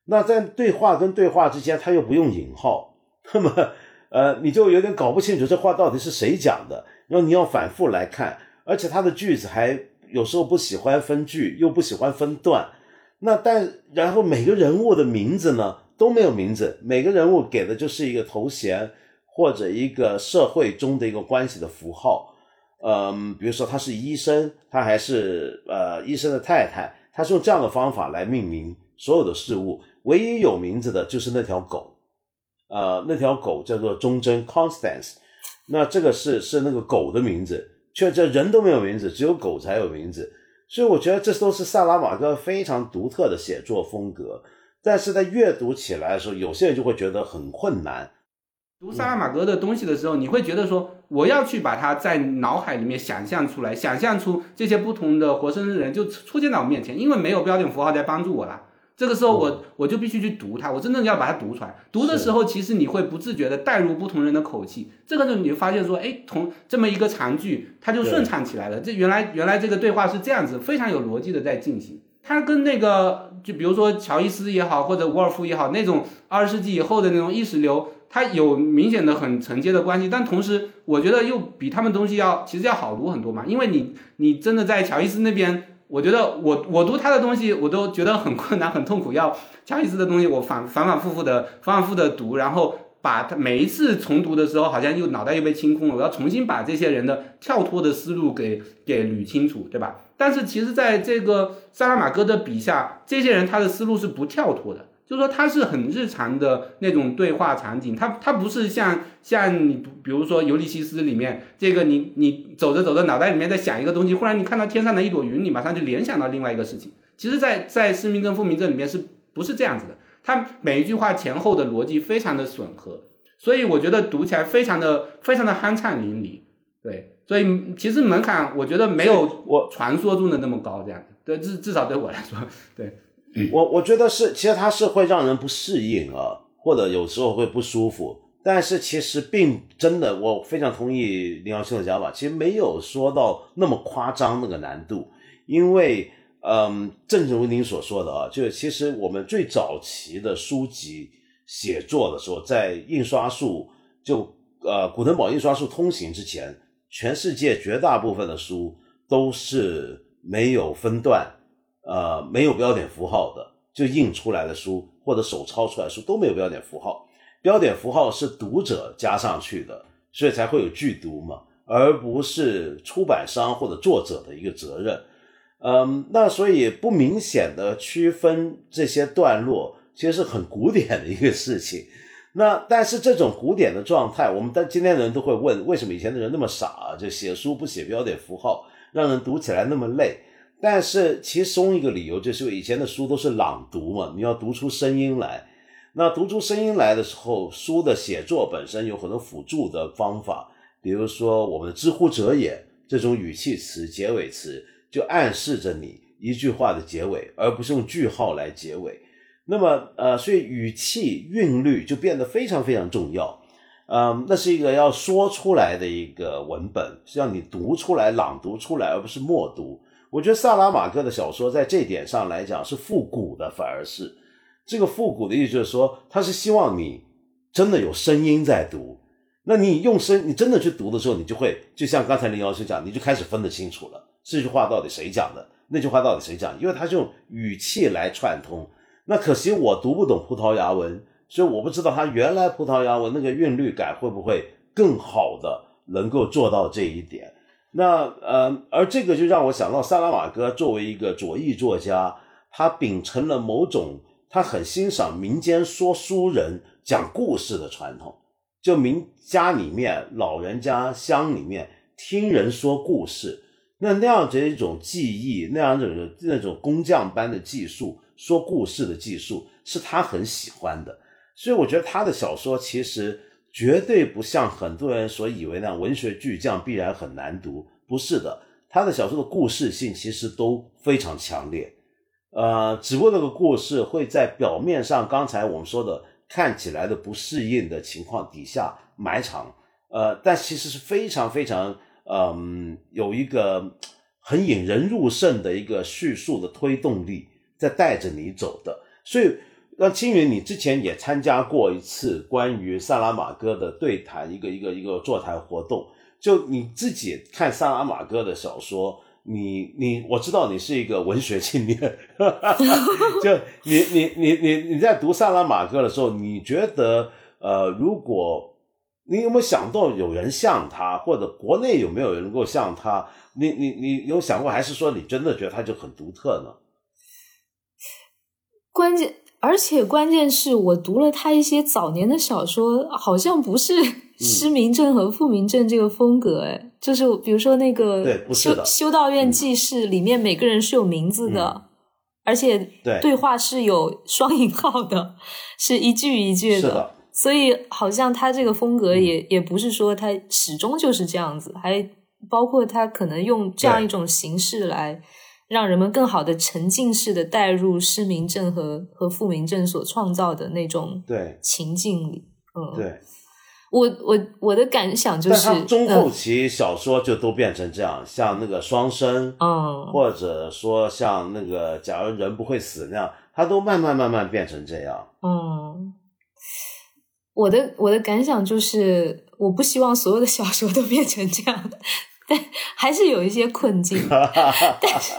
那在对话跟对话之间，他又不用引号，那么呃，你就有点搞不清楚这话到底是谁讲的，然后你要反复来看，而且他的句子还有时候不喜欢分句，又不喜欢分段，那但然后每个人物的名字呢都没有名字，每个人物给的就是一个头衔或者一个社会中的一个关系的符号。嗯，比如说他是医生，他还是呃医生的太太，他是用这样的方法来命名所有的事物。唯一有名字的就是那条狗，呃，那条狗叫做忠贞 Constance。那这个是是那个狗的名字，却这人都没有名字，只有狗才有名字。所以我觉得这都是萨拉马戈非常独特的写作风格。但是在阅读起来的时候，有些人就会觉得很困难。读萨拉玛格的东西的时候，你会觉得说，我要去把它在脑海里面想象出来，想象出这些不同的活生生的人就出现在我面前，因为没有标点符号在帮助我了。这个时候，我我就必须去读它，我真正要把它读出来。读的时候，其实你会不自觉的带入不同人的口气，这个时候你就发现说，哎，同这么一个长句，它就顺畅起来了。这原来原来这个对话是这样子，非常有逻辑的在进行。它跟那个就比如说乔伊斯也好，或者伍尔夫也好，那种二十世纪以后的那种意识流。它有明显的很承接的关系，但同时我觉得又比他们东西要其实要好读很多嘛。因为你你真的在乔伊斯那边，我觉得我我读他的东西我都觉得很困难很痛苦，要乔伊斯的东西我反反反复复的反反复复的读，然后把他每一次重读的时候，好像又脑袋又被清空了，我要重新把这些人的跳脱的思路给给捋清楚，对吧？但是其实在这个萨拉马戈的笔下，这些人他的思路是不跳脱的。就是说，它是很日常的那种对话场景，它它不是像像你比如说《尤利西斯》里面这个，你你走着走着，脑袋里面在想一个东西，忽然你看到天上的一朵云，你马上就联想到另外一个事情。其实，在在失明症、复明症里面是不是这样子的？它每一句话前后的逻辑非常的损合，所以我觉得读起来非常的非常的酣畅淋漓。对，所以其实门槛我觉得没有我传说中的那么高，这样子。对，至至少对我来说，对。我我觉得是，其实它是会让人不适应啊，或者有时候会不舒服。但是其实并真的，我非常同意林耀庆的讲法，其实没有说到那么夸张那个难度。因为，嗯，正如您所说的啊，就是其实我们最早期的书籍写作的时候，在印刷术就呃古腾堡印刷术通行之前，全世界绝大部分的书都是没有分段。呃，没有标点符号的就印出来的书或者手抄出来的书都没有标点符号，标点符号是读者加上去的，所以才会有剧毒嘛，而不是出版商或者作者的一个责任。嗯，那所以不明显的区分这些段落，其实是很古典的一个事情。那但是这种古典的状态，我们但今天的人都会问，为什么以前的人那么傻，就写书不写标点符号，让人读起来那么累？但是其中一个理由就是以前的书都是朗读嘛，你要读出声音来。那读出声音来的时候，书的写作本身有很多辅助的方法，比如说我们的“知乎者也”这种语气词、结尾词，就暗示着你一句话的结尾，而不是用句号来结尾。那么，呃，所以语气韵律就变得非常非常重要。嗯，那是一个要说出来的一个文本，是让你读出来、朗读出来，而不是默读。我觉得萨拉马戈的小说在这点上来讲是复古的，反而是这个复古的意思就是说，他是希望你真的有声音在读。那你用声，你真的去读的时候，你就会就像刚才林老师讲，你就开始分得清楚了，这句话到底谁讲的，那句话到底谁讲，因为他是用语气来串通。那可惜我读不懂葡萄牙文，所以我不知道他原来葡萄牙文那个韵律感会不会更好的能够做到这一点。那呃，而这个就让我想到萨拉瓦戈作为一个左翼作家，他秉承了某种他很欣赏民间说书人讲故事的传统，就民家里面老人家乡里面听人说故事，那那样子一种技艺，那样子那种工匠般的技术，说故事的技术是他很喜欢的，所以我觉得他的小说其实。绝对不像很多人所以为那样，文学巨匠必然很难读。不是的，他的小说的故事性其实都非常强烈。呃，只不过那个故事会在表面上，刚才我们说的看起来的不适应的情况底下埋藏。呃，但其实是非常非常，嗯，有一个很引人入胜的一个叙述的推动力在带着你走的。所以。那青云，你之前也参加过一次关于萨拉玛戈的对谈，一个一个一个座谈活动。就你自己看萨拉玛戈的小说，你你我知道你是一个文学青年，(laughs) 就你你你你你在读萨拉玛戈的时候，你觉得呃，如果你有没有想到有人像他，或者国内有没有人能够像他？你你你有想过，还是说你真的觉得他就很独特呢？关键。而且关键是我读了他一些早年的小说，好像不是 (laughs) 失明症和复明症这个风格，哎，就是比如说那个《修修道院记事》里面每个人是有名字的，而且对。话是有双引号的，是一句一句的，所以好像他这个风格也也不是说他始终就是这样子，还包括他可能用这样一种形式来。让人们更好的沉浸式的带入失明症和和复明症所创造的那种对。情境里，嗯，对，我我我的感想就是，中后期小说就都变成这样，像那个双生，嗯，或者说像那个假如人不会死那样，它都慢慢慢慢变成这样，嗯，我的我的感想就是，我不希望所有的小说都变成这样。但还是有一些困境，(laughs) 但是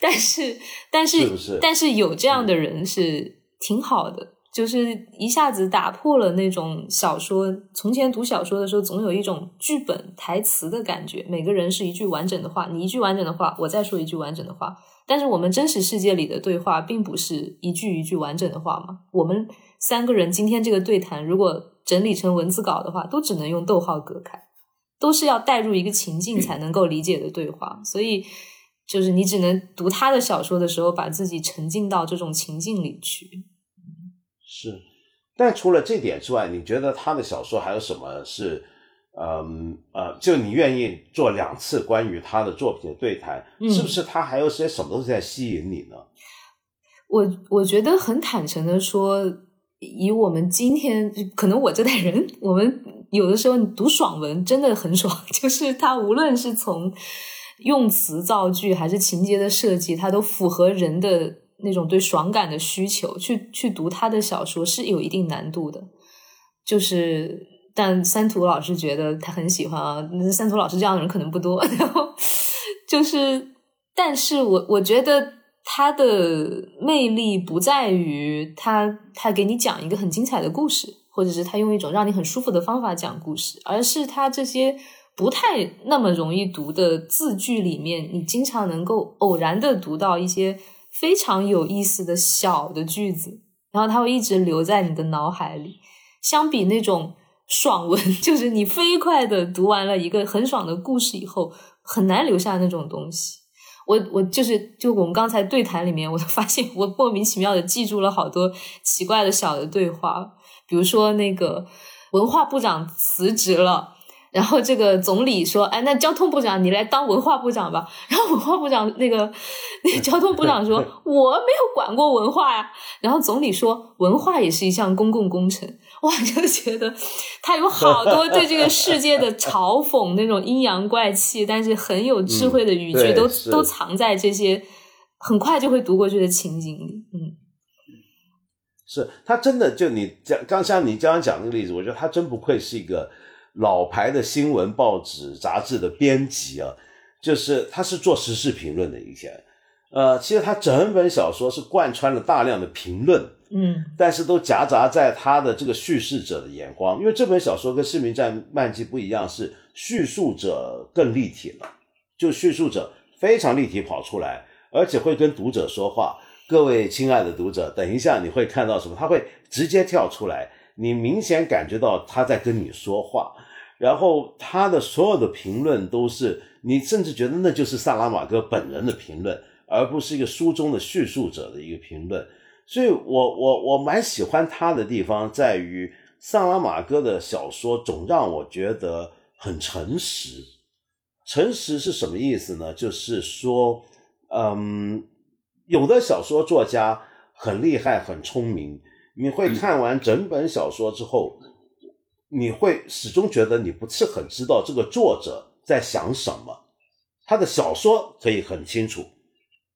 但是但是但是有这样的人是挺好的，就是一下子打破了那种小说。从前读小说的时候，总有一种剧本台词的感觉，每个人是一句完整的话，你一句完整的话，我再说一句完整的话。但是我们真实世界里的对话，并不是一句一句完整的话嘛。我们三个人今天这个对谈，如果整理成文字稿的话，都只能用逗号隔开，都是要带入一个情境才能够理解的对话。所以，就是你只能读他的小说的时候，把自己沉浸到这种情境里去。是，但除了这点之外，你觉得他的小说还有什么是？嗯呃，就你愿意做两次关于他的作品的对谈，是不是他还有些什么东西在吸引你呢？我我觉得很坦诚的说，以我们今天可能我这代人，我们有的时候你读爽文真的很爽，(laughs) 就是他无论是从用词造句还是情节的设计，它都符合人的那种对爽感的需求。去去读他的小说是有一定难度的，就是。但三图老师觉得他很喜欢啊，三图老师这样的人可能不多。(laughs) 然后就是，但是我我觉得他的魅力不在于他他给你讲一个很精彩的故事，或者是他用一种让你很舒服的方法讲故事，而是他这些不太那么容易读的字句里面，你经常能够偶然的读到一些非常有意思的小的句子，然后他会一直留在你的脑海里。相比那种。爽文 (laughs) 就是你飞快的读完了一个很爽的故事以后，很难留下那种东西。我我就是就我们刚才对谈里面，我都发现我莫名其妙的记住了好多奇怪的小的对话，比如说那个文化部长辞职了。然后这个总理说：“哎，那交通部长你来当文化部长吧。”然后文化部长那个那个交通部长说：(laughs) “我没有管过文化呀。”然后总理说：“文化也是一项公共工程。”哇，就觉得他有好多对这个世界的嘲讽，那种阴阳怪气，但是很有智慧的语句，都都藏在这些很快就会读过去的情景里。嗯，是他真的就你讲刚像你刚刚讲那个例子，我觉得他真不愧是一个。老牌的新闻报纸杂志的编辑啊，就是他是做时事评论的以前，呃，其实他整本小说是贯穿了大量的评论，嗯，但是都夹杂在他的这个叙事者的眼光，因为这本小说跟《市民战漫记》不一样，是叙述者更立体了，就叙述者非常立体跑出来，而且会跟读者说话。各位亲爱的读者，等一下你会看到什么？他会直接跳出来，你明显感觉到他在跟你说话。然后他的所有的评论都是，你甚至觉得那就是萨拉马戈本人的评论，而不是一个书中的叙述者的一个评论。所以，我我我蛮喜欢他的地方在于，萨拉马戈的小说总让我觉得很诚实。诚实是什么意思呢？就是说，嗯，有的小说作家很厉害、很聪明，你会看完整本小说之后。你会始终觉得你不是很知道这个作者在想什么，他的小说可以很清楚，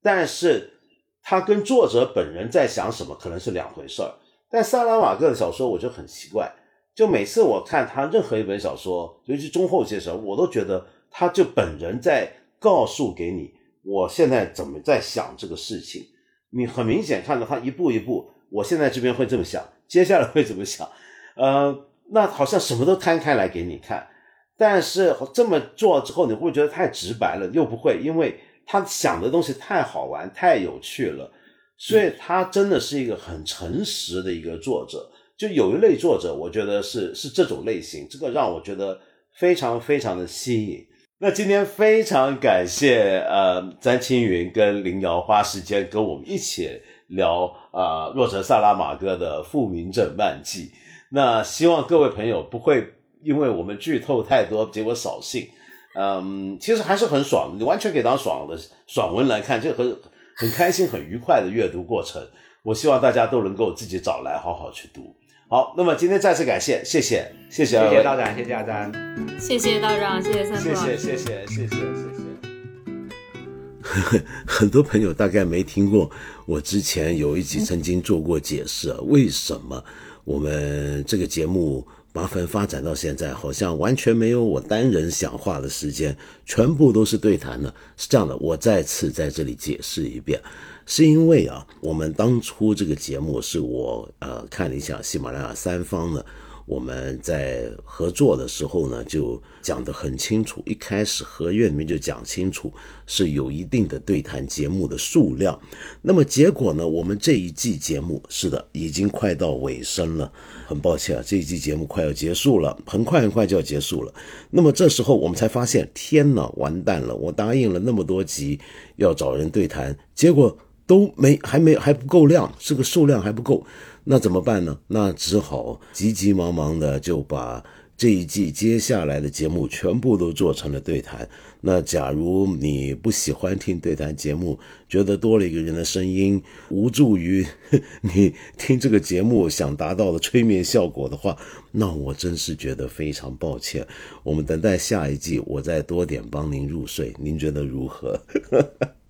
但是他跟作者本人在想什么可能是两回事儿。但萨拉瓦戈的小说我就很奇怪，就每次我看他任何一本小说，尤其中后期的时候，我都觉得他就本人在告诉给你，我现在怎么在想这个事情。你很明显看到他一步一步，我现在这边会这么想，接下来会怎么想，呃。那好像什么都摊开来给你看，但是这么做之后，你会觉得太直白了，又不会，因为他想的东西太好玩、太有趣了，所以他真的是一个很诚实的一个作者。就有一类作者，我觉得是是这种类型，这个让我觉得非常非常的吸引。那今天非常感谢呃詹青云跟林瑶花时间跟我们一起聊啊若泽萨拉马戈的《复明镇漫记》。那希望各位朋友不会因为我们剧透太多，结果扫兴。嗯，其实还是很爽，你完全可以当爽的爽文来看，就很很开心、很愉快的阅读过程。我希望大家都能够自己找来好好去读。好，那么今天再次感谢，谢谢，谢谢，谢谢道长，谢谢阿詹，谢谢道长，谢谢三叔，谢谢，谢谢，谢谢，谢谢。很多朋友大概没听过，我之前有一集曾经做过解释，为什么？我们这个节目麻烦发展到现在，好像完全没有我单人讲话的时间，全部都是对谈呢。是这样的，我再次在这里解释一遍，是因为啊，我们当初这个节目是我呃看了一下喜马拉雅三方呢。我们在合作的时候呢，就讲得很清楚。一开始合约里面就讲清楚，是有一定的对谈节目的数量。那么结果呢，我们这一季节目是的，已经快到尾声了。很抱歉啊，这一季节目快要结束了，很快很快就要结束了。那么这时候我们才发现，天哪，完蛋了！我答应了那么多集要找人对谈，结果都没还没还不够量，这个数量还不够。那怎么办呢？那只好急急忙忙的就把这一季接下来的节目全部都做成了对谈。那假如你不喜欢听对谈节目，觉得多了一个人的声音无助于 (laughs) 你听这个节目想达到的催眠效果的话，那我真是觉得非常抱歉。我们等待下一季，我再多点帮您入睡，您觉得如何？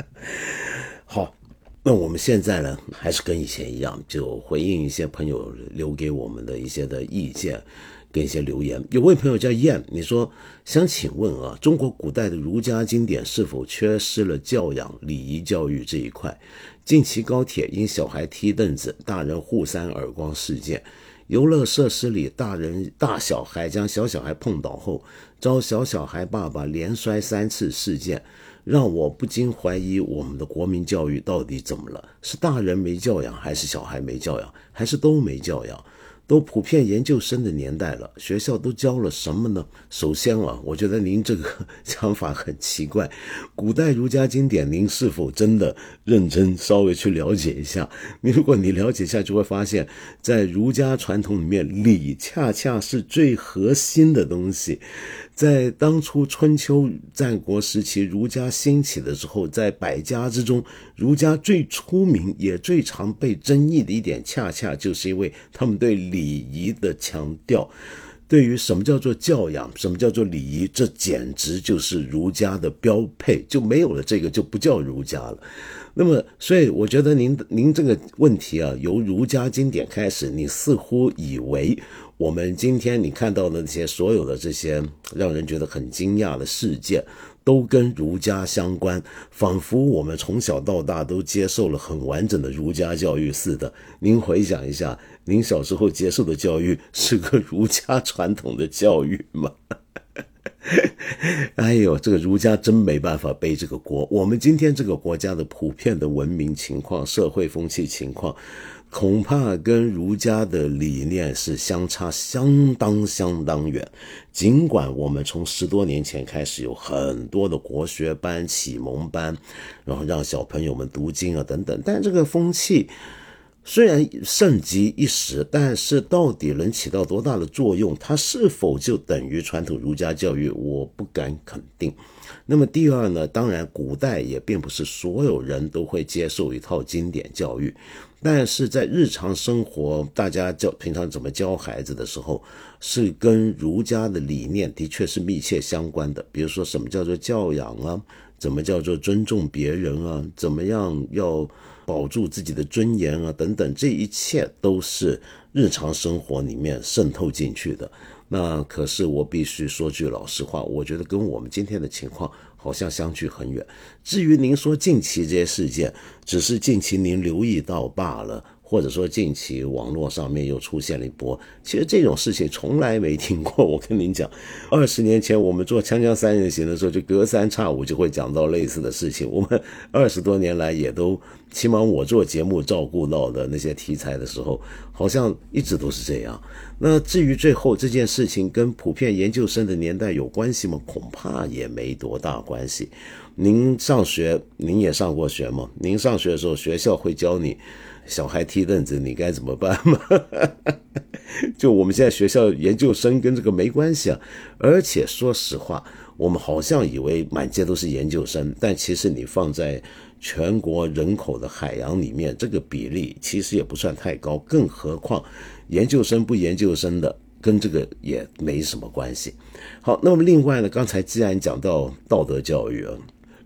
(laughs) 好。那我们现在呢，还是跟以前一样，就回应一些朋友留给我们的一些的意见，跟一些留言。有位朋友叫燕，你说想请问啊，中国古代的儒家经典是否缺失了教养、礼仪教育这一块？近期高铁因小孩踢凳子，大人互扇耳光事件；游乐设施里大人大小孩将小小孩碰倒后，遭小小孩爸爸连摔三次事件。让我不禁怀疑，我们的国民教育到底怎么了？是大人没教养，还是小孩没教养，还是都没教养？都普遍研究生的年代了，学校都教了什么呢？首先啊，我觉得您这个想法很奇怪。古代儒家经典，您是否真的认真稍微去了解一下？你如果你了解一下，就会发现，在儒家传统里面，礼恰恰是最核心的东西。在当初春秋战国时期，儒家兴起的时候，在百家之中，儒家最出名也最常被争议的一点，恰恰就是因为他们对礼仪的强调。对于什么叫做教养，什么叫做礼仪，这简直就是儒家的标配。就没有了这个，就不叫儒家了。那么，所以我觉得您您这个问题啊，由儒家经典开始，你似乎以为。我们今天你看到的那些所有的这些让人觉得很惊讶的事件，都跟儒家相关，仿佛我们从小到大都接受了很完整的儒家教育似的。您回想一下，您小时候接受的教育是个儒家传统的教育吗？哎呦，这个儒家真没办法背这个锅。我们今天这个国家的普遍的文明情况、社会风气情况。恐怕跟儒家的理念是相差相当相当远。尽管我们从十多年前开始有很多的国学班、启蒙班，然后让小朋友们读经啊等等，但这个风气虽然盛极一时，但是到底能起到多大的作用？它是否就等于传统儒家教育？我不敢肯定。那么第二呢？当然，古代也并不是所有人都会接受一套经典教育。但是在日常生活，大家教平常怎么教孩子的时候，是跟儒家的理念的确是密切相关的。比如说，什么叫做教养啊？怎么叫做尊重别人啊？怎么样要保住自己的尊严啊？等等，这一切都是日常生活里面渗透进去的。那可是我必须说句老实话，我觉得跟我们今天的情况。好像相距很远。至于您说近期这些事件，只是近期您留意到罢了，或者说近期网络上面又出现了一波。其实这种事情从来没听过。我跟您讲，二十年前我们做《锵锵三人行》的时候，就隔三差五就会讲到类似的事情。我们二十多年来也都，起码我做节目照顾到的那些题材的时候，好像一直都是这样。那至于最后这件事情跟普遍研究生的年代有关系吗？恐怕也没多大关系。您上学，您也上过学吗？您上学的时候，学校会教你小孩踢凳子，你该怎么办嘛？(laughs) 就我们现在学校研究生跟这个没关系啊。而且说实话，我们好像以为满街都是研究生，但其实你放在全国人口的海洋里面，这个比例其实也不算太高。更何况。研究生不研究生的，跟这个也没什么关系。好，那么另外呢，刚才既然讲到道德教育啊，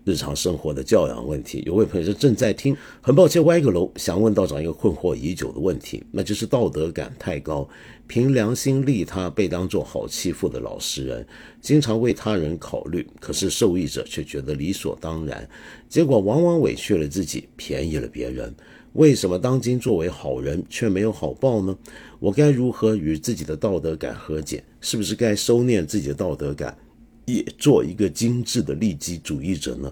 日常生活的教养问题。有位朋友说正在听，很抱歉歪个楼，想问道长一个困惑已久的问题，那就是道德感太高，凭良心利他，被当做好欺负的老实人，经常为他人考虑，可是受益者却觉得理所当然，结果往往委屈了自己，便宜了别人。为什么当今作为好人却没有好报呢？我该如何与自己的道德感和解？是不是该收敛自己的道德感，也做一个精致的利己主义者呢？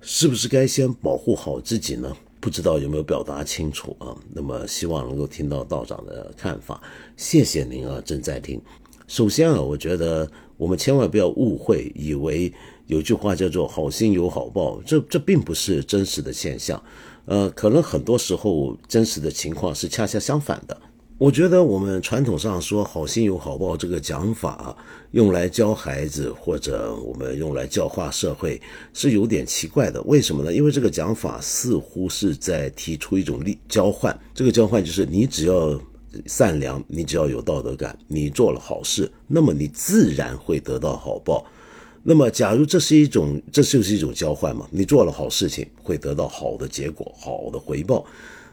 是不是该先保护好自己呢？不知道有没有表达清楚啊？那么希望能够听到道长的看法，谢谢您啊，正在听。首先啊，我觉得我们千万不要误会，以为有句话叫做“好心有好报”，这这并不是真实的现象。呃，可能很多时候真实的情况是恰恰相反的。我觉得我们传统上说“好心有好报”这个讲法，用来教孩子或者我们用来教化社会是有点奇怪的。为什么呢？因为这个讲法似乎是在提出一种利交换，这个交换就是你只要善良，你只要有道德感，你做了好事，那么你自然会得到好报。那么，假如这是一种，这就是一种交换嘛？你做了好事情，会得到好的结果、好的回报。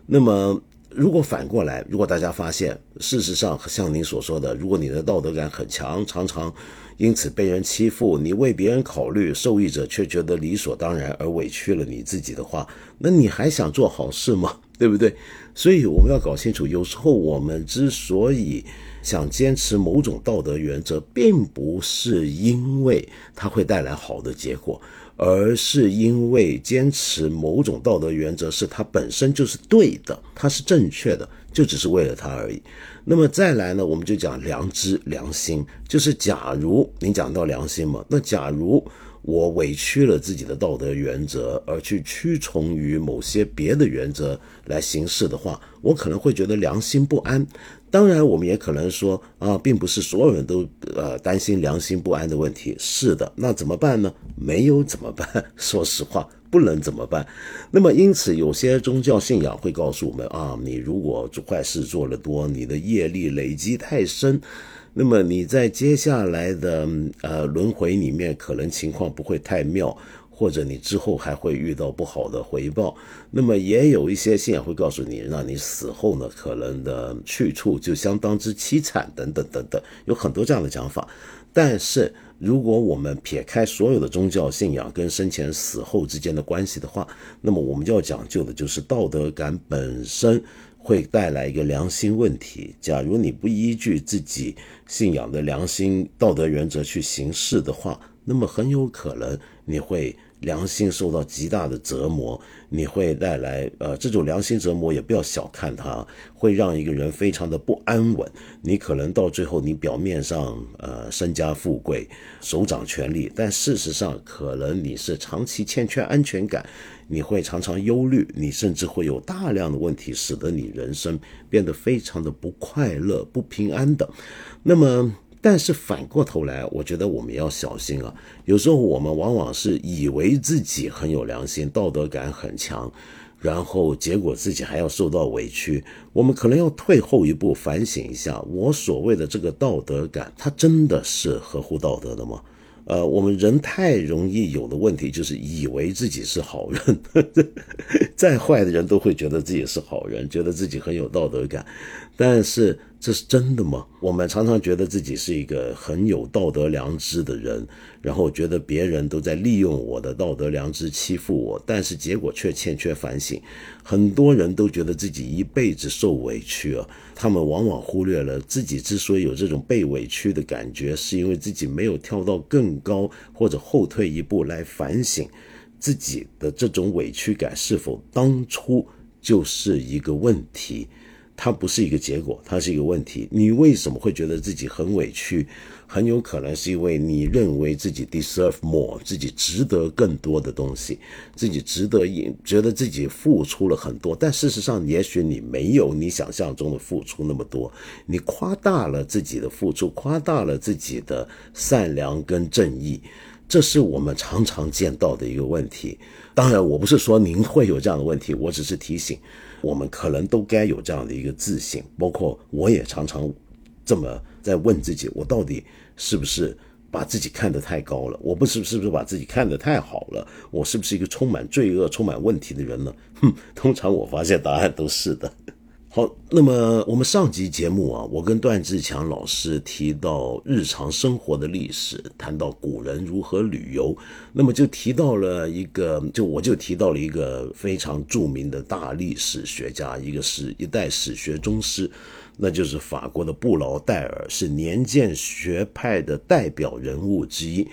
那么，如果反过来，如果大家发现，事实上像您所说的，如果你的道德感很强，常常因此被人欺负，你为别人考虑，受益者却觉得理所当然而委屈了你自己的话，(laughs) 那你还想做好事吗？(laughs) 对不对？所以我们要搞清楚，有时候我们之所以想坚持某种道德原则，并不是因为它会带来好的结果，而是因为坚持某种道德原则是它本身就是对的，它是正确的，就只是为了它而已。那么再来呢，我们就讲良知、良心，就是假如您讲到良心嘛，那假如。我委屈了自己的道德原则，而去屈从于某些别的原则来行事的话，我可能会觉得良心不安。当然，我们也可能说啊，并不是所有人都呃担心良心不安的问题。是的，那怎么办呢？没有怎么办？(laughs) 说实话，不能怎么办？那么，因此有些宗教信仰会告诉我们啊，你如果坏事做得多，你的业力累积太深。那么你在接下来的呃轮回里面，可能情况不会太妙，或者你之后还会遇到不好的回报。那么也有一些信仰会告诉你，让你死后呢，可能的去处就相当之凄惨，等等等等，有很多这样的讲法。但是如果我们撇开所有的宗教信仰跟生前死后之间的关系的话，那么我们就要讲究的就是道德感本身。会带来一个良心问题。假如你不依据自己信仰的良心道德原则去行事的话，那么很有可能你会。良心受到极大的折磨，你会带来呃这种良心折磨，也不要小看它，会让一个人非常的不安稳。你可能到最后，你表面上呃身家富贵，手掌权力，但事实上可能你是长期欠缺安全感，你会常常忧虑，你甚至会有大量的问题，使得你人生变得非常的不快乐、不平安的。那么。但是反过头来，我觉得我们要小心啊。有时候我们往往是以为自己很有良心、道德感很强，然后结果自己还要受到委屈。我们可能要退后一步，反省一下：我所谓的这个道德感，它真的是合乎道德的吗？呃，我们人太容易有的问题就是以为自己是好人，(laughs) 再坏的人都会觉得自己是好人，觉得自己很有道德感。但是这是真的吗？我们常常觉得自己是一个很有道德良知的人，然后觉得别人都在利用我的道德良知欺负我，但是结果却欠缺反省。很多人都觉得自己一辈子受委屈啊，他们往往忽略了自己之所以有这种被委屈的感觉，是因为自己没有跳到更高或者后退一步来反省自己的这种委屈感是否当初就是一个问题。它不是一个结果，它是一个问题。你为什么会觉得自己很委屈？很有可能是因为你认为自己 deserve more，自己值得更多的东西，自己值得觉得自己付出了很多。但事实上，也许你没有你想象中的付出那么多，你夸大了自己的付出，夸大了自己的善良跟正义。这是我们常常见到的一个问题。当然，我不是说您会有这样的问题，我只是提醒。我们可能都该有这样的一个自信，包括我也常常这么在问自己：我到底是不是把自己看得太高了？我不是是不是把自己看得太好了？我是不是一个充满罪恶、充满问题的人呢？哼，通常我发现答案都是的。好，那么我们上集节目啊，我跟段志强老师提到日常生活的历史，谈到古人如何旅游，那么就提到了一个，就我就提到了一个非常著名的大历史学家，一个是一代史学宗师，那就是法国的布劳代尔，是年鉴学派的代表人物之一。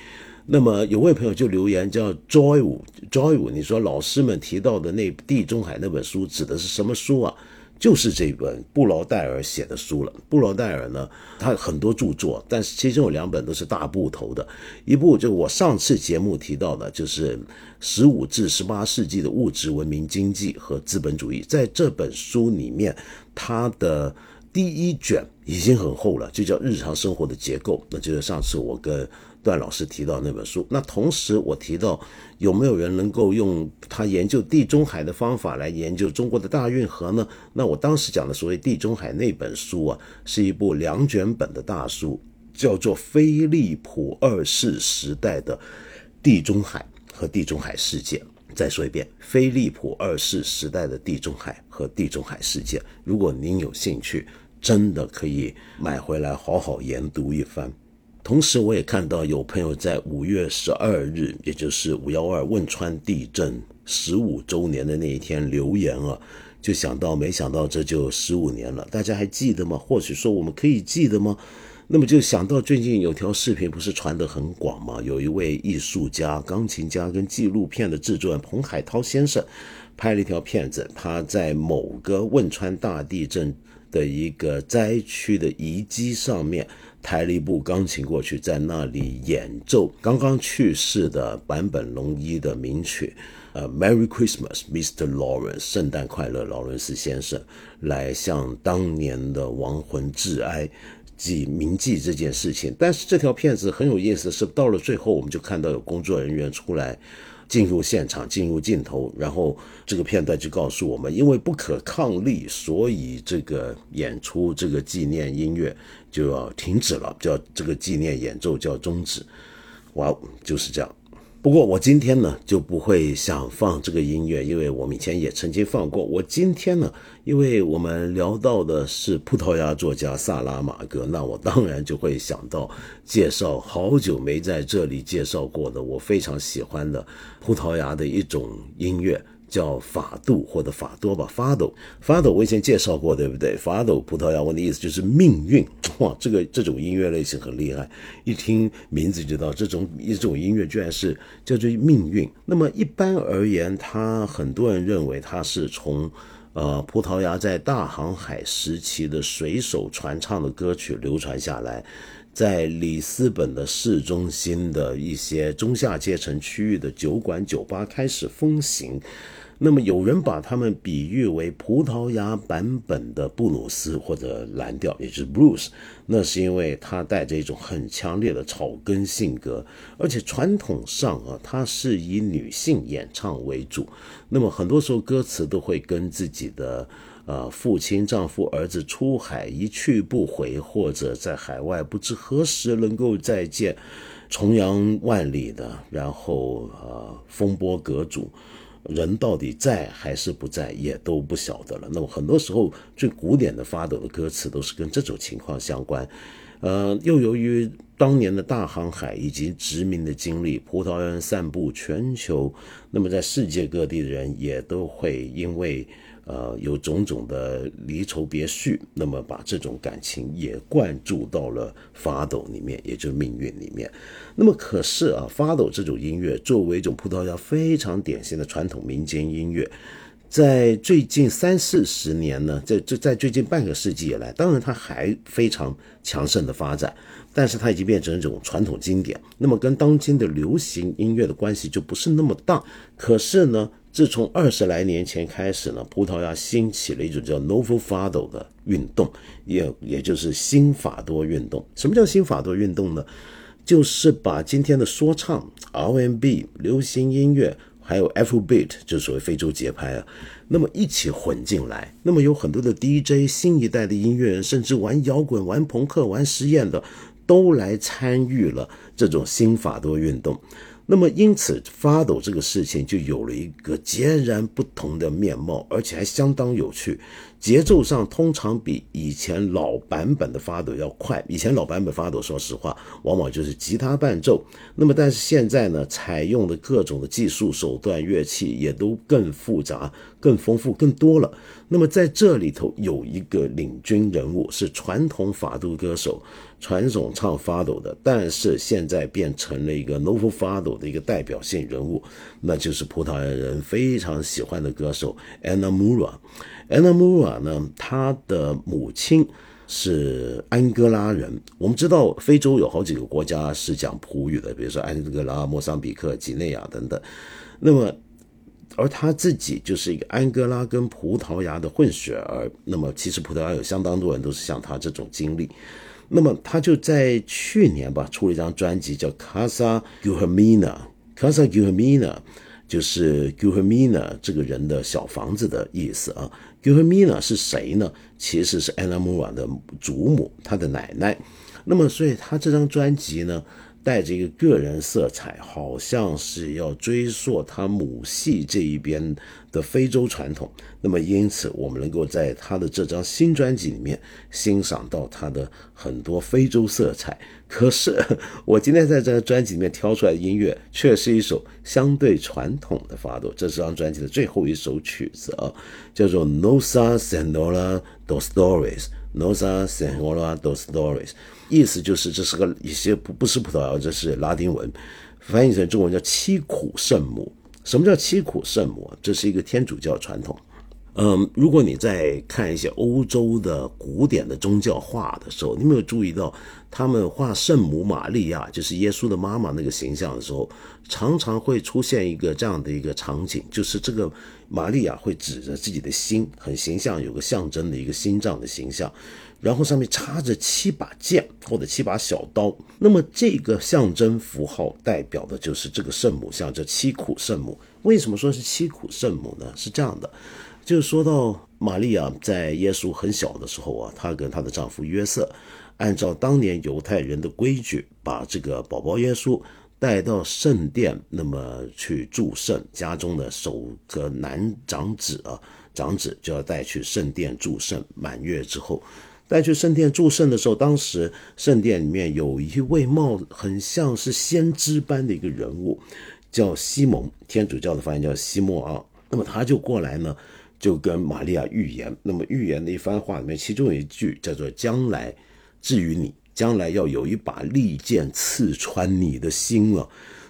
那么有位朋友就留言叫 Joy，Joy，你说老师们提到的那地中海那本书指的是什么书啊？就是这本布劳代尔写的书了。布劳代尔呢，他很多著作，但是其中有两本都是大部头的。一部就我上次节目提到的，就是十五至十八世纪的物质文明经济和资本主义。在这本书里面，它的第一卷已经很厚了，就叫日常生活的结构。那就是上次我跟。段老师提到那本书，那同时我提到有没有人能够用他研究地中海的方法来研究中国的大运河呢？那我当时讲的所谓地中海那本书啊，是一部两卷本的大书，叫做《菲利普二世时代的地中海和地中海世界》。再说一遍，《菲利普二世时代的地中海和地中海世界》。如果您有兴趣，真的可以买回来好好研读一番。同时，我也看到有朋友在五月十二日，也就是五幺二汶川地震十五周年的那一天留言啊，就想到，没想到这就十五年了，大家还记得吗？或许说我们可以记得吗？那么就想到最近有条视频不是传得很广吗？有一位艺术家、钢琴家跟纪录片的制作人彭海涛先生拍了一条片子，他在某个汶川大地震的一个灾区的遗迹上面。抬了一部钢琴过去，在那里演奏刚刚去世的坂本龙一的名曲，呃，Merry Christmas, Mr. Lawrence，圣诞快乐，劳伦斯先生，来向当年的亡魂致哀，记铭记这件事情。但是这条片子很有意思，是到了最后，我们就看到有工作人员出来。进入现场，进入镜头，然后这个片段就告诉我们，因为不可抗力，所以这个演出这个纪念音乐就要停止了，叫这个纪念演奏叫终止。哇，就是这样。不过我今天呢就不会想放这个音乐，因为我们以前也曾经放过。我今天呢，因为我们聊到的是葡萄牙作家萨拉马戈，那我当然就会想到介绍好久没在这里介绍过的，我非常喜欢的葡萄牙的一种音乐。叫法度或者法多吧，法斗，法斗我以前介绍过，对不对？法斗葡萄牙文的意思就是命运，(laughs) 哇，这个这种音乐类型很厉害，一听名字就知道这种一种音乐居然是叫做命运。那么一般而言，他很多人认为它是从呃葡萄牙在大航海时期的水手传唱的歌曲流传下来，在里斯本的市中心的一些中下阶层区域的酒馆酒吧开始风行。那么有人把他们比喻为葡萄牙版本的布鲁斯或者蓝调，也就是 blues，那是因为它带着一种很强烈的草根性格，而且传统上啊，它是以女性演唱为主。那么很多时候歌词都会跟自己的呃父亲、丈夫、儿子出海一去不回，或者在海外不知何时能够再见，重洋万里的，然后呃风波阁主。人到底在还是不在，也都不晓得了。那么很多时候，最古典的发抖的歌词都是跟这种情况相关。呃，又由于当年的大航海以及殖民的经历，葡萄牙人散布全球，那么在世界各地的人也都会因为。呃，有种种的离愁别绪，那么把这种感情也灌注到了法斗里面，也就是命运里面。那么可是啊，法斗这种音乐作为一种葡萄牙非常典型的传统民间音乐，在最近三四十年呢，在这在最近半个世纪以来，当然它还非常强盛的发展，但是它已经变成一种传统经典。那么跟当今的流行音乐的关系就不是那么大。可是呢？自从二十来年前开始呢，葡萄牙兴起了一种叫 Novo Fado 的运动，也也就是新法多运动。什么叫新法多运动呢？就是把今天的说唱、R&B、流行音乐，还有 f b e a t 就所谓非洲节拍啊，那么一起混进来。那么有很多的 DJ，新一代的音乐人，甚至玩摇滚、玩朋克、玩实验的，都来参与了这种新法多运动。那么，因此发抖这个事情就有了一个截然不同的面貌，而且还相当有趣。节奏上通常比以前老版本的发抖要快。以前老版本发抖，说实话，往往就是吉他伴奏。那么，但是现在呢，采用的各种的技术手段、乐器也都更复杂、更丰富、更多了。那么在这里头有一个领军人物，是传统法度歌手，传统唱发抖的，但是现在变成了一个 Novo 发抖的一个代表性人物，那就是葡萄牙人非常喜欢的歌手 Ana Moura。Ana Mura 呢，他的母亲是安哥拉人。我们知道非洲有好几个国家是讲葡语的，比如说安哥拉、莫桑比克、几内亚等等。那么而他自己就是一个安哥拉跟葡萄牙的混血儿，那么其实葡萄牙有相当多人都是像他这种经历，那么他就在去年吧出了一张专辑叫《Casa Guharmina》，Casa Guharmina 就是 Guharmina 这个人的小房子的意思啊。Guharmina 是谁呢？其实是 Ana Moura 的祖母，她的奶奶。那么所以他这张专辑呢？带着一个个人色彩，好像是要追溯他母系这一边的非洲传统。那么，因此我们能够在他的这张新专辑里面欣赏到他的很多非洲色彩。可是，我今天在这张专辑里面挑出来的音乐，却是一首相对传统的法朵。这是张专辑的最后一首曲子啊，叫做《Nosa Senora dos Stories》。Nosa Senora dos Stories。意思就是这是个一些不不是葡萄牙，这是拉丁文，翻译成中文叫七苦圣母。什么叫七苦圣母？这是一个天主教传统。嗯，如果你在看一些欧洲的古典的宗教画的时候，你没有注意到，他们画圣母玛利亚，就是耶稣的妈妈那个形象的时候，常常会出现一个这样的一个场景，就是这个玛利亚会指着自己的心，很形象，有个象征的一个心脏的形象，然后上面插着七把剑或者七把小刀。那么这个象征符号代表的就是这个圣母像，这七苦圣母。为什么说是七苦圣母呢？是这样的。就是说到玛利亚在耶稣很小的时候啊，她跟她的丈夫约瑟，按照当年犹太人的规矩，把这个宝宝耶稣带到圣殿，那么去祝圣。家中的首个男长子啊，长子就要带去圣殿祝圣。满月之后，带去圣殿祝圣的时候，当时圣殿里面有一位貌很像是先知般的一个人物，叫西蒙，天主教的发音叫西莫奥。那么他就过来呢。就跟玛利亚预言，那么预言的一番话里面，其中有一句叫做“将来至于你，将来要有一把利剑刺穿你的心了”。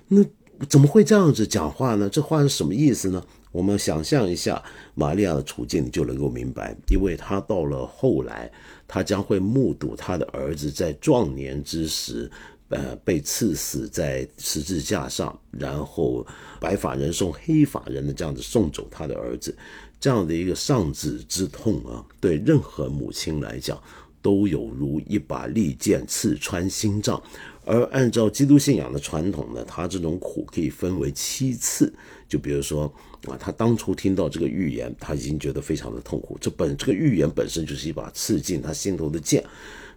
那怎么会这样子讲话呢？这话是什么意思呢？我们想象一下玛利亚的处境，你就能够明白，因为她到了后来，他将会目睹他的儿子在壮年之时。呃，被刺死在十字架上，然后白发人送黑发人的这样子送走他的儿子，这样的一个丧子之痛啊，对任何母亲来讲，都有如一把利剑刺穿心脏。而按照基督信仰的传统呢，他这种苦可以分为七次。就比如说啊，他当初听到这个预言，他已经觉得非常的痛苦。这本这个预言本身就是一把刺进他心头的剑。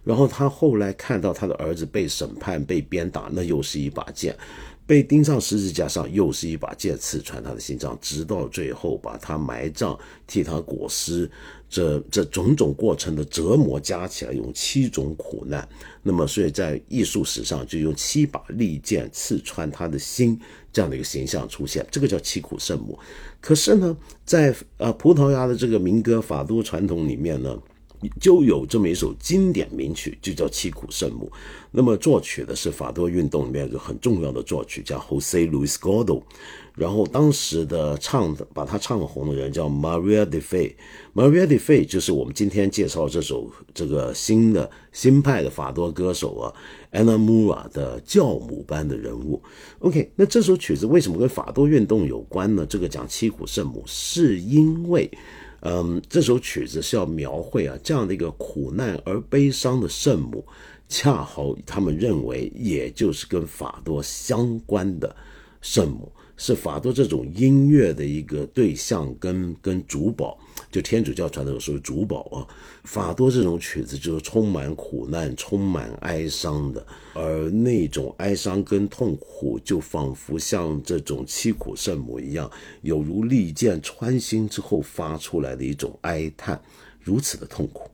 然后他后来看到他的儿子被审判、被鞭打，那又是一把剑；被钉上十字架上，又是一把剑刺穿他的心脏，直到最后把他埋葬、替他裹尸，这这种种过程的折磨加起来，用七种苦难。那么，所以在艺术史上就用七把利剑刺穿他的心这样的一个形象出现，这个叫七苦圣母。可是呢，在呃葡萄牙的这个民歌法都传统里面呢。就有这么一首经典名曲，就叫《凄苦圣母》。那么作曲的是法多运动里面一个很重要的作曲家 Jose Luis Godo。然后当时的唱的把他唱红的人叫 Maria de Fe。Maria de Fe 就是我们今天介绍这首这个新的新派的法多歌手啊，Anna Mura 的教母般的人物。OK，那这首曲子为什么跟法多运动有关呢？这个讲七苦圣母，是因为。嗯，这首曲子是要描绘啊这样的一个苦难而悲伤的圣母，恰好他们认为也就是跟法多相关的圣母。是法多这种音乐的一个对象跟跟主保，就天主教传统说主保啊。法多这种曲子就是充满苦难、充满哀伤的，而那种哀伤跟痛苦，就仿佛像这种凄苦圣母一样，有如利剑穿心之后发出来的一种哀叹，如此的痛苦。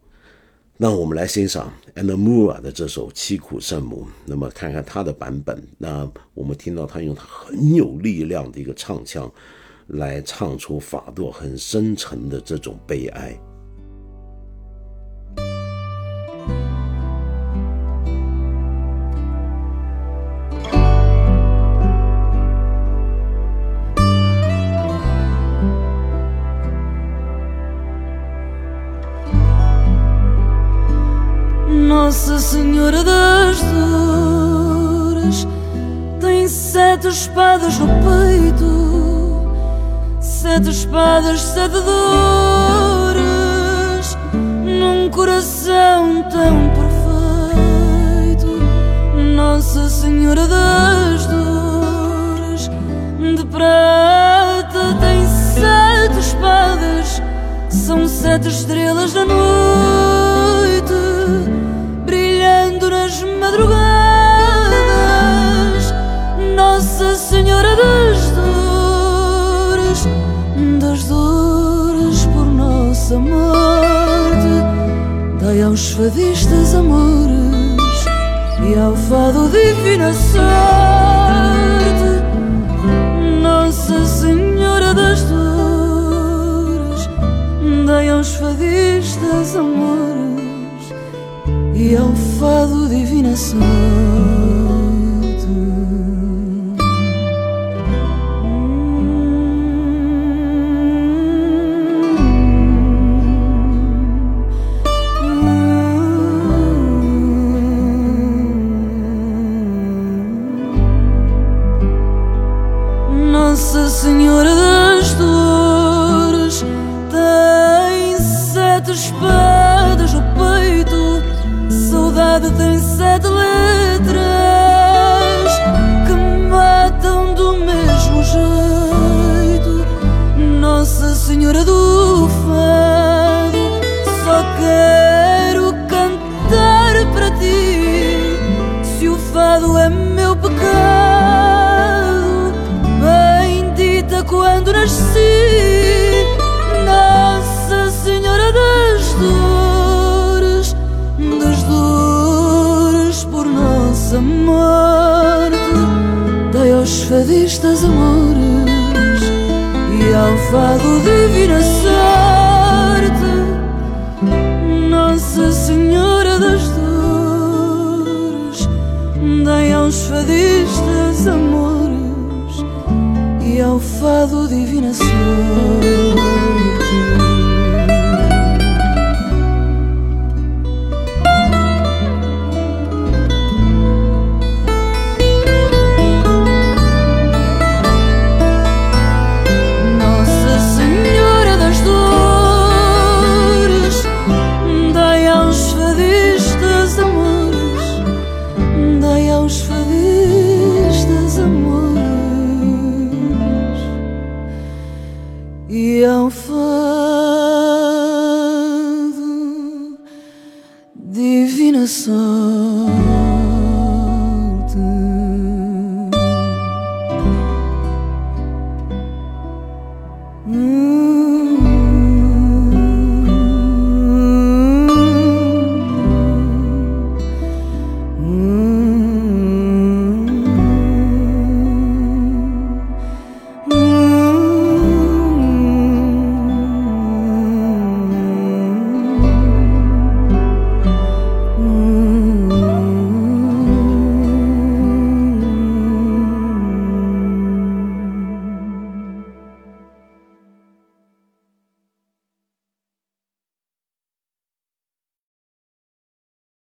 那我们来欣赏 Anna m u r a 的这首《凄苦圣母》，那么看看他的版本。那我们听到他用他很有力量的一个唱腔，来唱出法度很深沉的这种悲哀。Nossa Senhora das Dores tem sete espadas no peito, sete espadas, sete dores, num coração tão perfeito. Nossa Senhora das Dores de prata tem sete espadas, são sete estrelas da noite nas madrugadas, Nossa Senhora das Dores, das dores por nossa morte, dai aos fadistas amores e ao fado divina sorte, Nossa Senhora das Dores, dai aos fadistas amores e ao fado divina. E ao fado divina sorte. Nossa Senhora das Dores, dai aos fadistas amores e ao fado divina sorte.